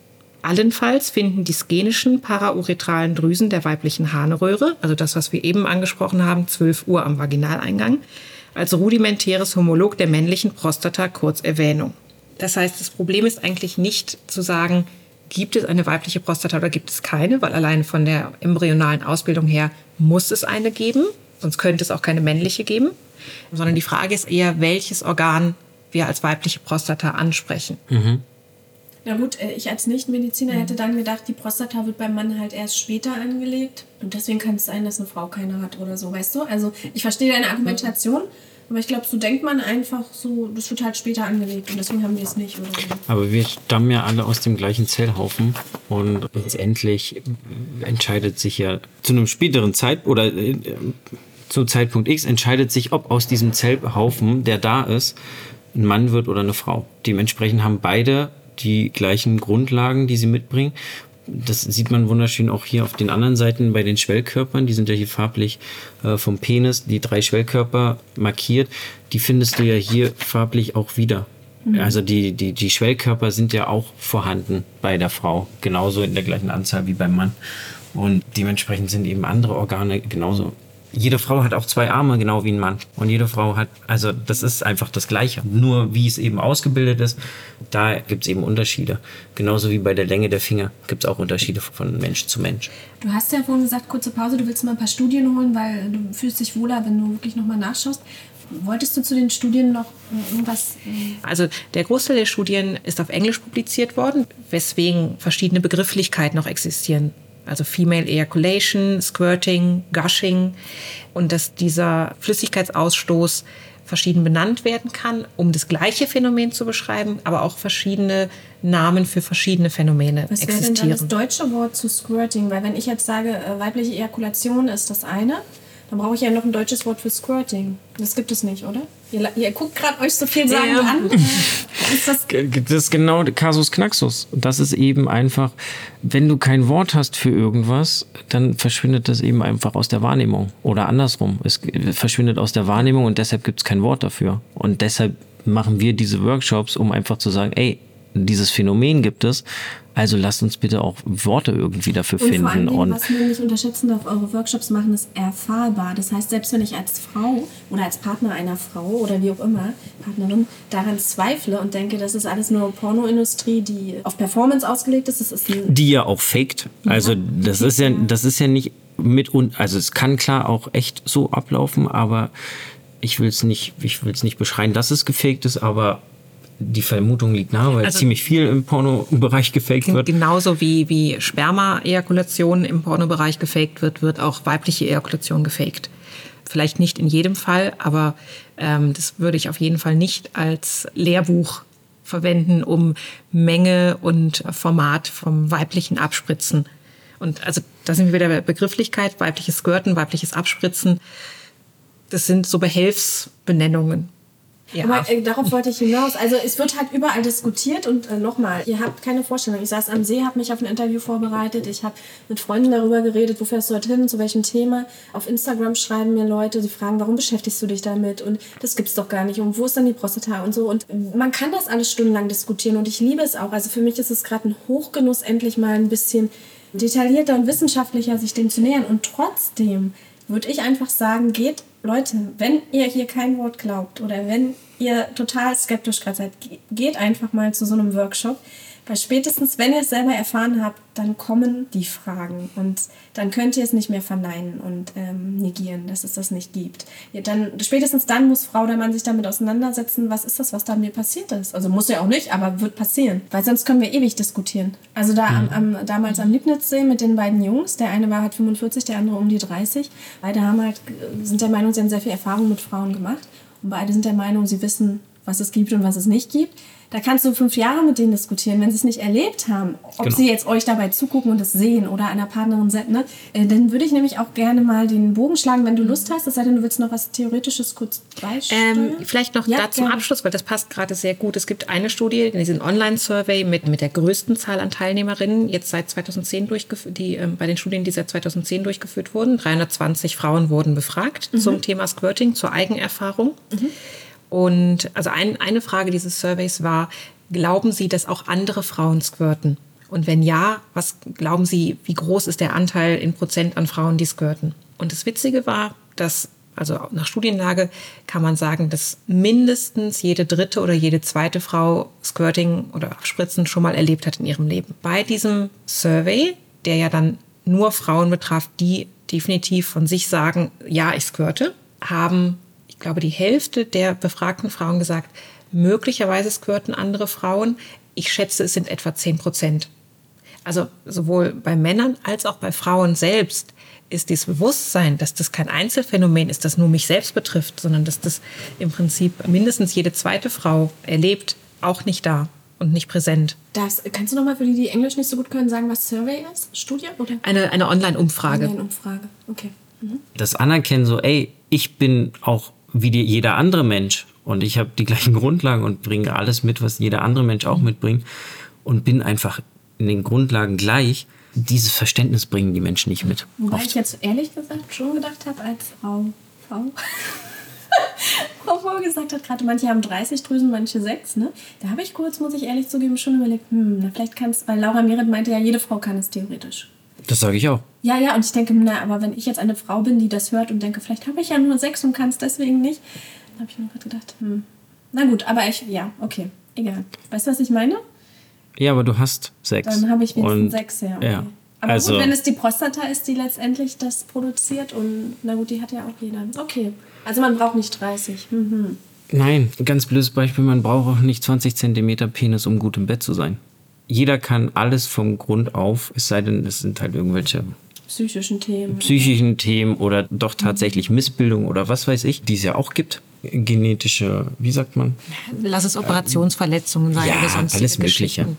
Allenfalls finden die skenischen parauretralen Drüsen der weiblichen Harnröhre, also das, was wir eben angesprochen haben, 12 Uhr am Vaginaleingang, als rudimentäres Homolog der männlichen Prostata kurz Erwähnung. Das heißt, das Problem ist eigentlich nicht zu sagen, gibt es eine weibliche Prostata oder gibt es keine, weil allein von der embryonalen Ausbildung her muss es eine geben, sonst könnte es auch keine männliche geben, sondern die Frage ist eher, welches Organ wir als weibliche Prostata ansprechen. Ja gut, äh, ich als Nichtmediziner hätte dann gedacht, die Prostata wird beim Mann halt erst später angelegt. Und deswegen kann es sein, dass eine Frau keine hat oder so, weißt du? Also ich verstehe deine Argumentation, aber ich glaube, so denkt man einfach so, das wird halt später angelegt und deswegen haben wir es nicht oder. Aber wir stammen ja alle aus dem gleichen Zellhaufen und letztendlich entscheidet sich ja zu einem späteren Zeit oder äh, zu Zeitpunkt X entscheidet sich, ob aus diesem Zellhaufen, der da ist, ein Mann wird oder eine Frau. Dementsprechend haben beide die gleichen Grundlagen, die sie mitbringen. Das sieht man wunderschön auch hier auf den anderen Seiten bei den Schwellkörpern. Die sind ja hier farblich äh, vom Penis, die drei Schwellkörper markiert. Die findest du ja hier farblich auch wieder. Also die, die, die Schwellkörper sind ja auch vorhanden bei der Frau, genauso in der gleichen Anzahl wie beim Mann. Und dementsprechend sind eben andere Organe genauso. Jede Frau hat auch zwei Arme, genau wie ein Mann. Und jede Frau hat, also das ist einfach das Gleiche. Nur wie es eben ausgebildet ist, da gibt es eben Unterschiede. Genauso wie bei der Länge der Finger gibt es auch Unterschiede von Mensch zu Mensch. Du hast ja vorhin gesagt, kurze Pause, du willst mal ein paar Studien holen, weil du fühlst dich wohler, wenn du wirklich nochmal nachschaust. Wolltest du zu den Studien noch irgendwas? äh, Also der Großteil der Studien ist auf Englisch publiziert worden, weswegen verschiedene Begrifflichkeiten noch existieren. Also Female Ejaculation, Squirting, Gushing und dass dieser Flüssigkeitsausstoß verschieden benannt werden kann, um das gleiche Phänomen zu beschreiben, aber auch verschiedene Namen für verschiedene Phänomene Was wäre denn dann das existieren. deutsche Wort zu Squirting? Weil wenn ich jetzt sage, äh, weibliche Ejakulation ist das eine, dann brauche ich ja noch ein deutsches Wort für Squirting. Das gibt es nicht, oder? Ihr, ihr guckt gerade euch so viel sagen Ja. an. ist das Das ist genau Kasus Knaxus. Das ist eben einfach, wenn du kein Wort hast für irgendwas, dann verschwindet das eben einfach aus der Wahrnehmung. Oder andersrum. Es verschwindet aus der Wahrnehmung und deshalb gibt es kein Wort dafür. Und deshalb machen wir diese Workshops, um einfach zu sagen, ey, dieses Phänomen gibt es, also lasst uns bitte auch Worte irgendwie dafür Und vor allen finden. Dingen, Und was wir nicht unterschätzen darf, eure Workshops machen ist erfahrbar. Das heißt, selbst wenn ich als Frau oder als Partner einer Frau oder wie auch immer, Partnerin, daran zweifle und denke, das ist alles nur Pornoindustrie, die auf Performance ausgelegt ist, das ist die ja auch faked. Also das ist ja, das ist ja nicht mit und also es kann klar auch echt so ablaufen, aber ich will es nicht, ich will es nicht beschreien, dass es gefaked ist, aber die Vermutung liegt nahe, weil Also- ziemlich viel im Porno-Bereich gefaked wird. Genauso wie, wie Sperma-Ejakulation im Pornobereich gefaked wird, wird auch weibliche Ejakulation gefaked. Vielleicht nicht in jedem Fall, aber ähm, das würde ich auf jeden Fall nicht als Lehrbuch verwenden, um Menge und Format vom weiblichen Abspritzen. Und also da sind wir wieder bei Begrifflichkeit, weibliches Skirten, weibliches Abspritzen. Das sind so Behelfsbenennungen. Ja. Aber äh, darauf wollte ich hinaus. Also es wird halt überall diskutiert und äh, nochmal, ihr habt keine Vorstellung. Ich saß am See, habe mich auf ein Interview vorbereitet. Ich habe mit Freunden darüber geredet, wo fährst du dorthin, zu welchem Thema. Auf Instagram schreiben mir Leute, die fragen, warum beschäftigst du dich damit? Und das gibt's doch gar nicht. Und wo ist dann die Prostata und so? Und man kann das alles stundenlang diskutieren und ich liebe es auch. Also für mich ist es gerade ein Hochgenuss, endlich mal ein bisschen detaillierter und wissenschaftlicher sich dem zu nähern. Und trotzdem würde ich einfach sagen, geht, Leute, wenn ihr hier kein Wort glaubt oder wenn ihr total skeptisch gerade seid, ge- geht einfach mal zu so einem Workshop. Weil spätestens, wenn ihr es selber erfahren habt, dann kommen die Fragen und dann könnt ihr es nicht mehr verneinen und ähm, negieren, dass es das nicht gibt. Ja, dann, spätestens dann muss Frau oder Mann sich damit auseinandersetzen, was ist das, was da mir passiert ist. Also muss ja auch nicht, aber wird passieren. Weil sonst können wir ewig diskutieren. Also da am, am, damals am Liebnitzsee mit den beiden Jungs, der eine war halt 45, der andere um die 30. Beide haben halt, äh, sind der Meinung, sie haben sehr viel Erfahrung mit Frauen gemacht. Und beide sind der Meinung, sie wissen, was es gibt und was es nicht gibt. Da kannst du fünf Jahre mit denen diskutieren, wenn sie es nicht erlebt haben, ob Genau. sie jetzt euch dabei zugucken und es sehen oder einer Partnerin sind, ne? Äh, dann würde ich nämlich auch gerne mal den Bogen schlagen, wenn du Lust hast, es sei denn, du willst noch was Theoretisches kurz beisteuern. Ähm, vielleicht noch Ja, da zum gerne. Abschluss, weil das passt gerade sehr gut. Es gibt eine Studie, diesen Online-Survey mit, mit der größten Zahl an Teilnehmerinnen, jetzt seit 2010 durchgeführt, die ähm, bei den Studien, die seit 2010 durchgeführt wurden. 320 Frauen wurden befragt zum Thema Squirting, zur Eigenerfahrung. Und also ein, eine Frage dieses Surveys war, glauben Sie, dass auch andere Frauen squirten? Und wenn ja, was glauben Sie, wie groß ist der Anteil in Prozent an Frauen, die squirten? Und das Witzige war, dass, also nach Studienlage kann man sagen, dass mindestens jede dritte oder jede zweite Frau Squirting oder Abspritzen schon mal erlebt hat in ihrem Leben. Bei diesem Survey, der ja dann nur Frauen betraf, die definitiv von sich sagen, ja, ich squirte, haben ich glaube, die Hälfte der befragten Frauen gesagt, möglicherweise squirten andere Frauen. Ich schätze, es sind etwa 10 Prozent. Also sowohl bei Männern als auch bei Frauen selbst ist dieses Bewusstsein, dass das kein Einzelfenomen ist, das nur mich selbst betrifft, sondern dass das im Prinzip mindestens jede zweite Frau erlebt, auch nicht da und nicht präsent. Das, kannst du nochmal für die, die Englisch nicht so gut können, sagen, was Survey ist? Studie oder Eine, eine Online-Umfrage. Online-Umfrage? Okay. das Anerkennen so, ey, ich bin auch wie die, jeder andere Mensch und ich habe die gleichen Grundlagen und bringe alles mit, was jeder andere Mensch auch mitbringt und bin einfach in den Grundlagen gleich. Dieses Verständnis bringen die Menschen nicht mit. Wobei Oft. ich jetzt ehrlich gesagt schon gedacht habe, als Frau, Frau, Frau Voll gesagt hat, gerade manche haben 30 Drüsen, manche 6, ne? Da habe ich kurz, muss ich ehrlich zugeben, schon überlegt, hm, na, vielleicht kann es, weil Laura Meret meinte ja, jede Frau kann es theoretisch. Das sage ich auch. Ja, ja, und ich denke, na, aber wenn ich jetzt eine Frau bin, die das hört und denke, vielleicht habe ich ja nur 6 und kann es deswegen nicht, dann habe ich mir gerade gedacht, hm, na gut, aber ich, ja, okay, egal. Weißt du, was ich meine? Ja, aber du hast Sex. Dann habe ich wenigstens Und- sechs, ja. Okay. ja. Aber also, gut, wenn es die Prostata ist, die letztendlich das produziert und na gut, die hat ja auch jeder. Okay. Also man braucht nicht 30. Mhm. Nein, ein ganz blödes Beispiel, man braucht auch nicht 20 Zentimeter Penis, um gut im Bett zu sein. Jeder kann alles vom Grund auf, es sei denn, es sind halt irgendwelche Psychischen Themen. psychischen Themen oder doch tatsächlich Missbildung oder was weiß ich, die es ja auch gibt. Genetische, wie sagt man? Lass es Operationsverletzungen sein Ja, oder sonstige alles Mögliche. Geschichten,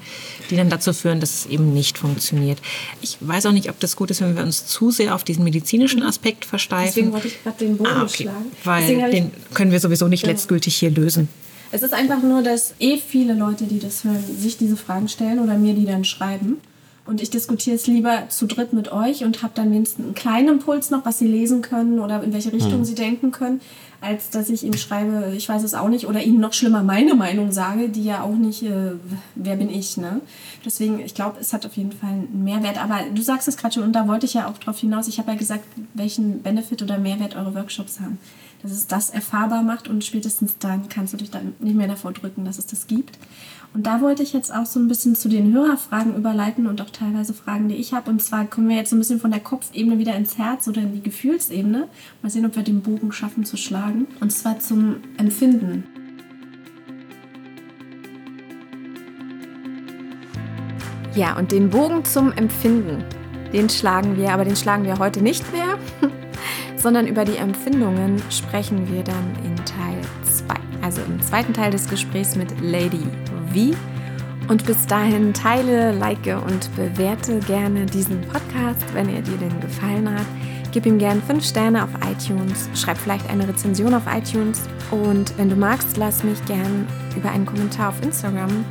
die dann dazu führen, dass es eben nicht funktioniert. Ich weiß auch nicht, ob das gut ist, wenn wir uns zu sehr auf diesen medizinischen Aspekt versteifen. Deswegen wollte ich gerade den Bogen ah, okay. schlagen. Weil den können wir sowieso nicht Genau. letztgültig hier lösen. Es ist einfach nur, dass eh viele Leute, die das hören, sich diese Fragen stellen oder mir die dann schreiben. Und ich diskutiere es lieber zu dritt mit euch und habe dann wenigstens einen kleinen Impuls noch, was sie lesen können oder in welche Richtung mhm. sie denken können, als dass ich ihnen schreibe, ich weiß es auch nicht, oder ihnen noch schlimmer meine Meinung sage, die ja auch nicht, äh, wer bin ich, ne? Deswegen, ich glaube, es hat auf jeden Fall einen Mehrwert. Aber du sagst es gerade schon, und da wollte ich ja auch drauf hinaus, ich habe ja gesagt, welchen Benefit oder Mehrwert eure Workshops haben. Dass es das erfahrbar macht und spätestens dann kannst du dich dann nicht mehr davor drücken, dass es das gibt. Und da wollte ich jetzt auch so ein bisschen zu den Hörerfragen überleiten und auch teilweise Fragen, die ich habe. Und zwar kommen wir jetzt so ein bisschen von der Kopfebene wieder ins Herz oder in die Gefühlsebene. Mal sehen, ob wir den Bogen schaffen zu schlagen. Und zwar zum Empfinden. Ja, und den Bogen zum Empfinden, den schlagen wir, aber den schlagen wir heute nicht mehr, sondern über die Empfindungen sprechen wir dann in Teil 2. Also im zweiten Teil des Gesprächs mit Lady wie. Und bis dahin teile, like und bewerte gerne diesen Podcast, wenn er dir denn gefallen hat. Gib ihm gerne 5 Sterne auf iTunes, schreib vielleicht eine Rezension auf iTunes und wenn du magst, lass mich gern über einen Kommentar auf Instagram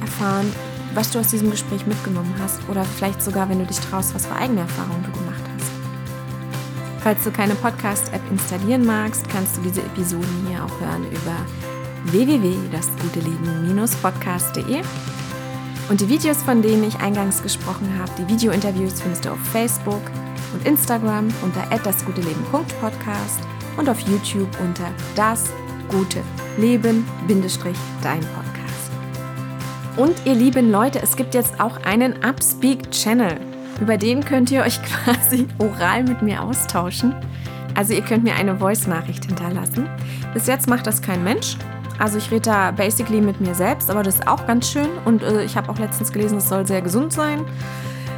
erfahren, was du aus diesem Gespräch mitgenommen hast oder vielleicht sogar, wenn du dich traust, was für eigene Erfahrungen du. Falls du keine Podcast-App installieren magst, kannst du diese Episoden hier auch hören über www.dasguteleben-podcast.de. Und die Videos, von denen ich eingangs gesprochen habe, die Video-Interviews findest du auf Facebook und Instagram unter dasguteleben.podcast und auf YouTube unter das gute Leben-dein Podcast. Und ihr lieben Leute, es gibt jetzt auch einen Upspeak-Channel. Über den könnt ihr euch quasi oral mit mir austauschen. Also ihr könnt mir eine Voice-Nachricht hinterlassen. Bis jetzt macht das kein Mensch. Also ich rede da basically mit mir selbst, aber das ist auch ganz schön. Und äh, ich habe auch letztens gelesen, es soll sehr gesund sein,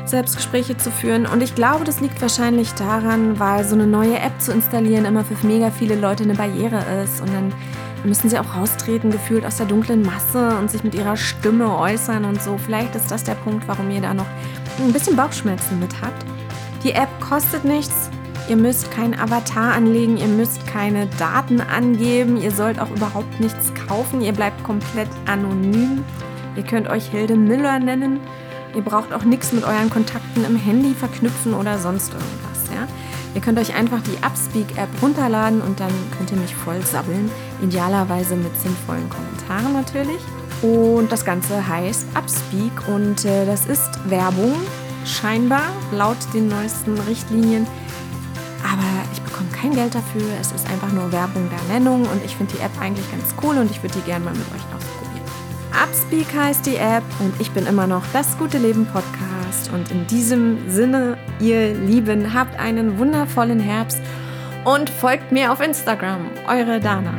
Selbstgespräche zu führen. Und ich glaube, das liegt wahrscheinlich daran, weil so eine neue App zu installieren immer für mega viele Leute eine Barriere ist. Und dann müssen sie auch raustreten, gefühlt aus der dunklen Masse und sich mit ihrer Stimme äußern und so. Vielleicht ist das der Punkt, warum ihr da noch ein bisschen Bauchschmerzen mit habt. Die App kostet nichts, Ihr müsst keinen Avatar anlegen, ihr müsst keine Daten angeben, ihr sollt auch überhaupt nichts kaufen, ihr bleibt komplett anonym. Ihr könnt euch Hilde Miller nennen. Ihr braucht auch nichts mit euren Kontakten im Handy verknüpfen oder sonst irgendwas. Ja? Ihr könnt euch einfach die Upspeak-App runterladen und dann könnt ihr mich voll sabbeln. Idealerweise mit sinnvollen Kommentaren natürlich. Und das Ganze heißt Upspeak und äh, das ist Werbung, scheinbar laut den neuesten Richtlinien aber ich bekomme kein Geld dafür. Es ist einfach nur Werbung der Nennung und ich finde die App eigentlich ganz cool und ich würde die gerne mal mit euch ausprobieren. Upspeak heißt die App und ich bin immer noch das gute Leben Podcast. Und in diesem Sinne, ihr Lieben, habt einen wundervollen Herbst und folgt mir auf Instagram. Eure Dana.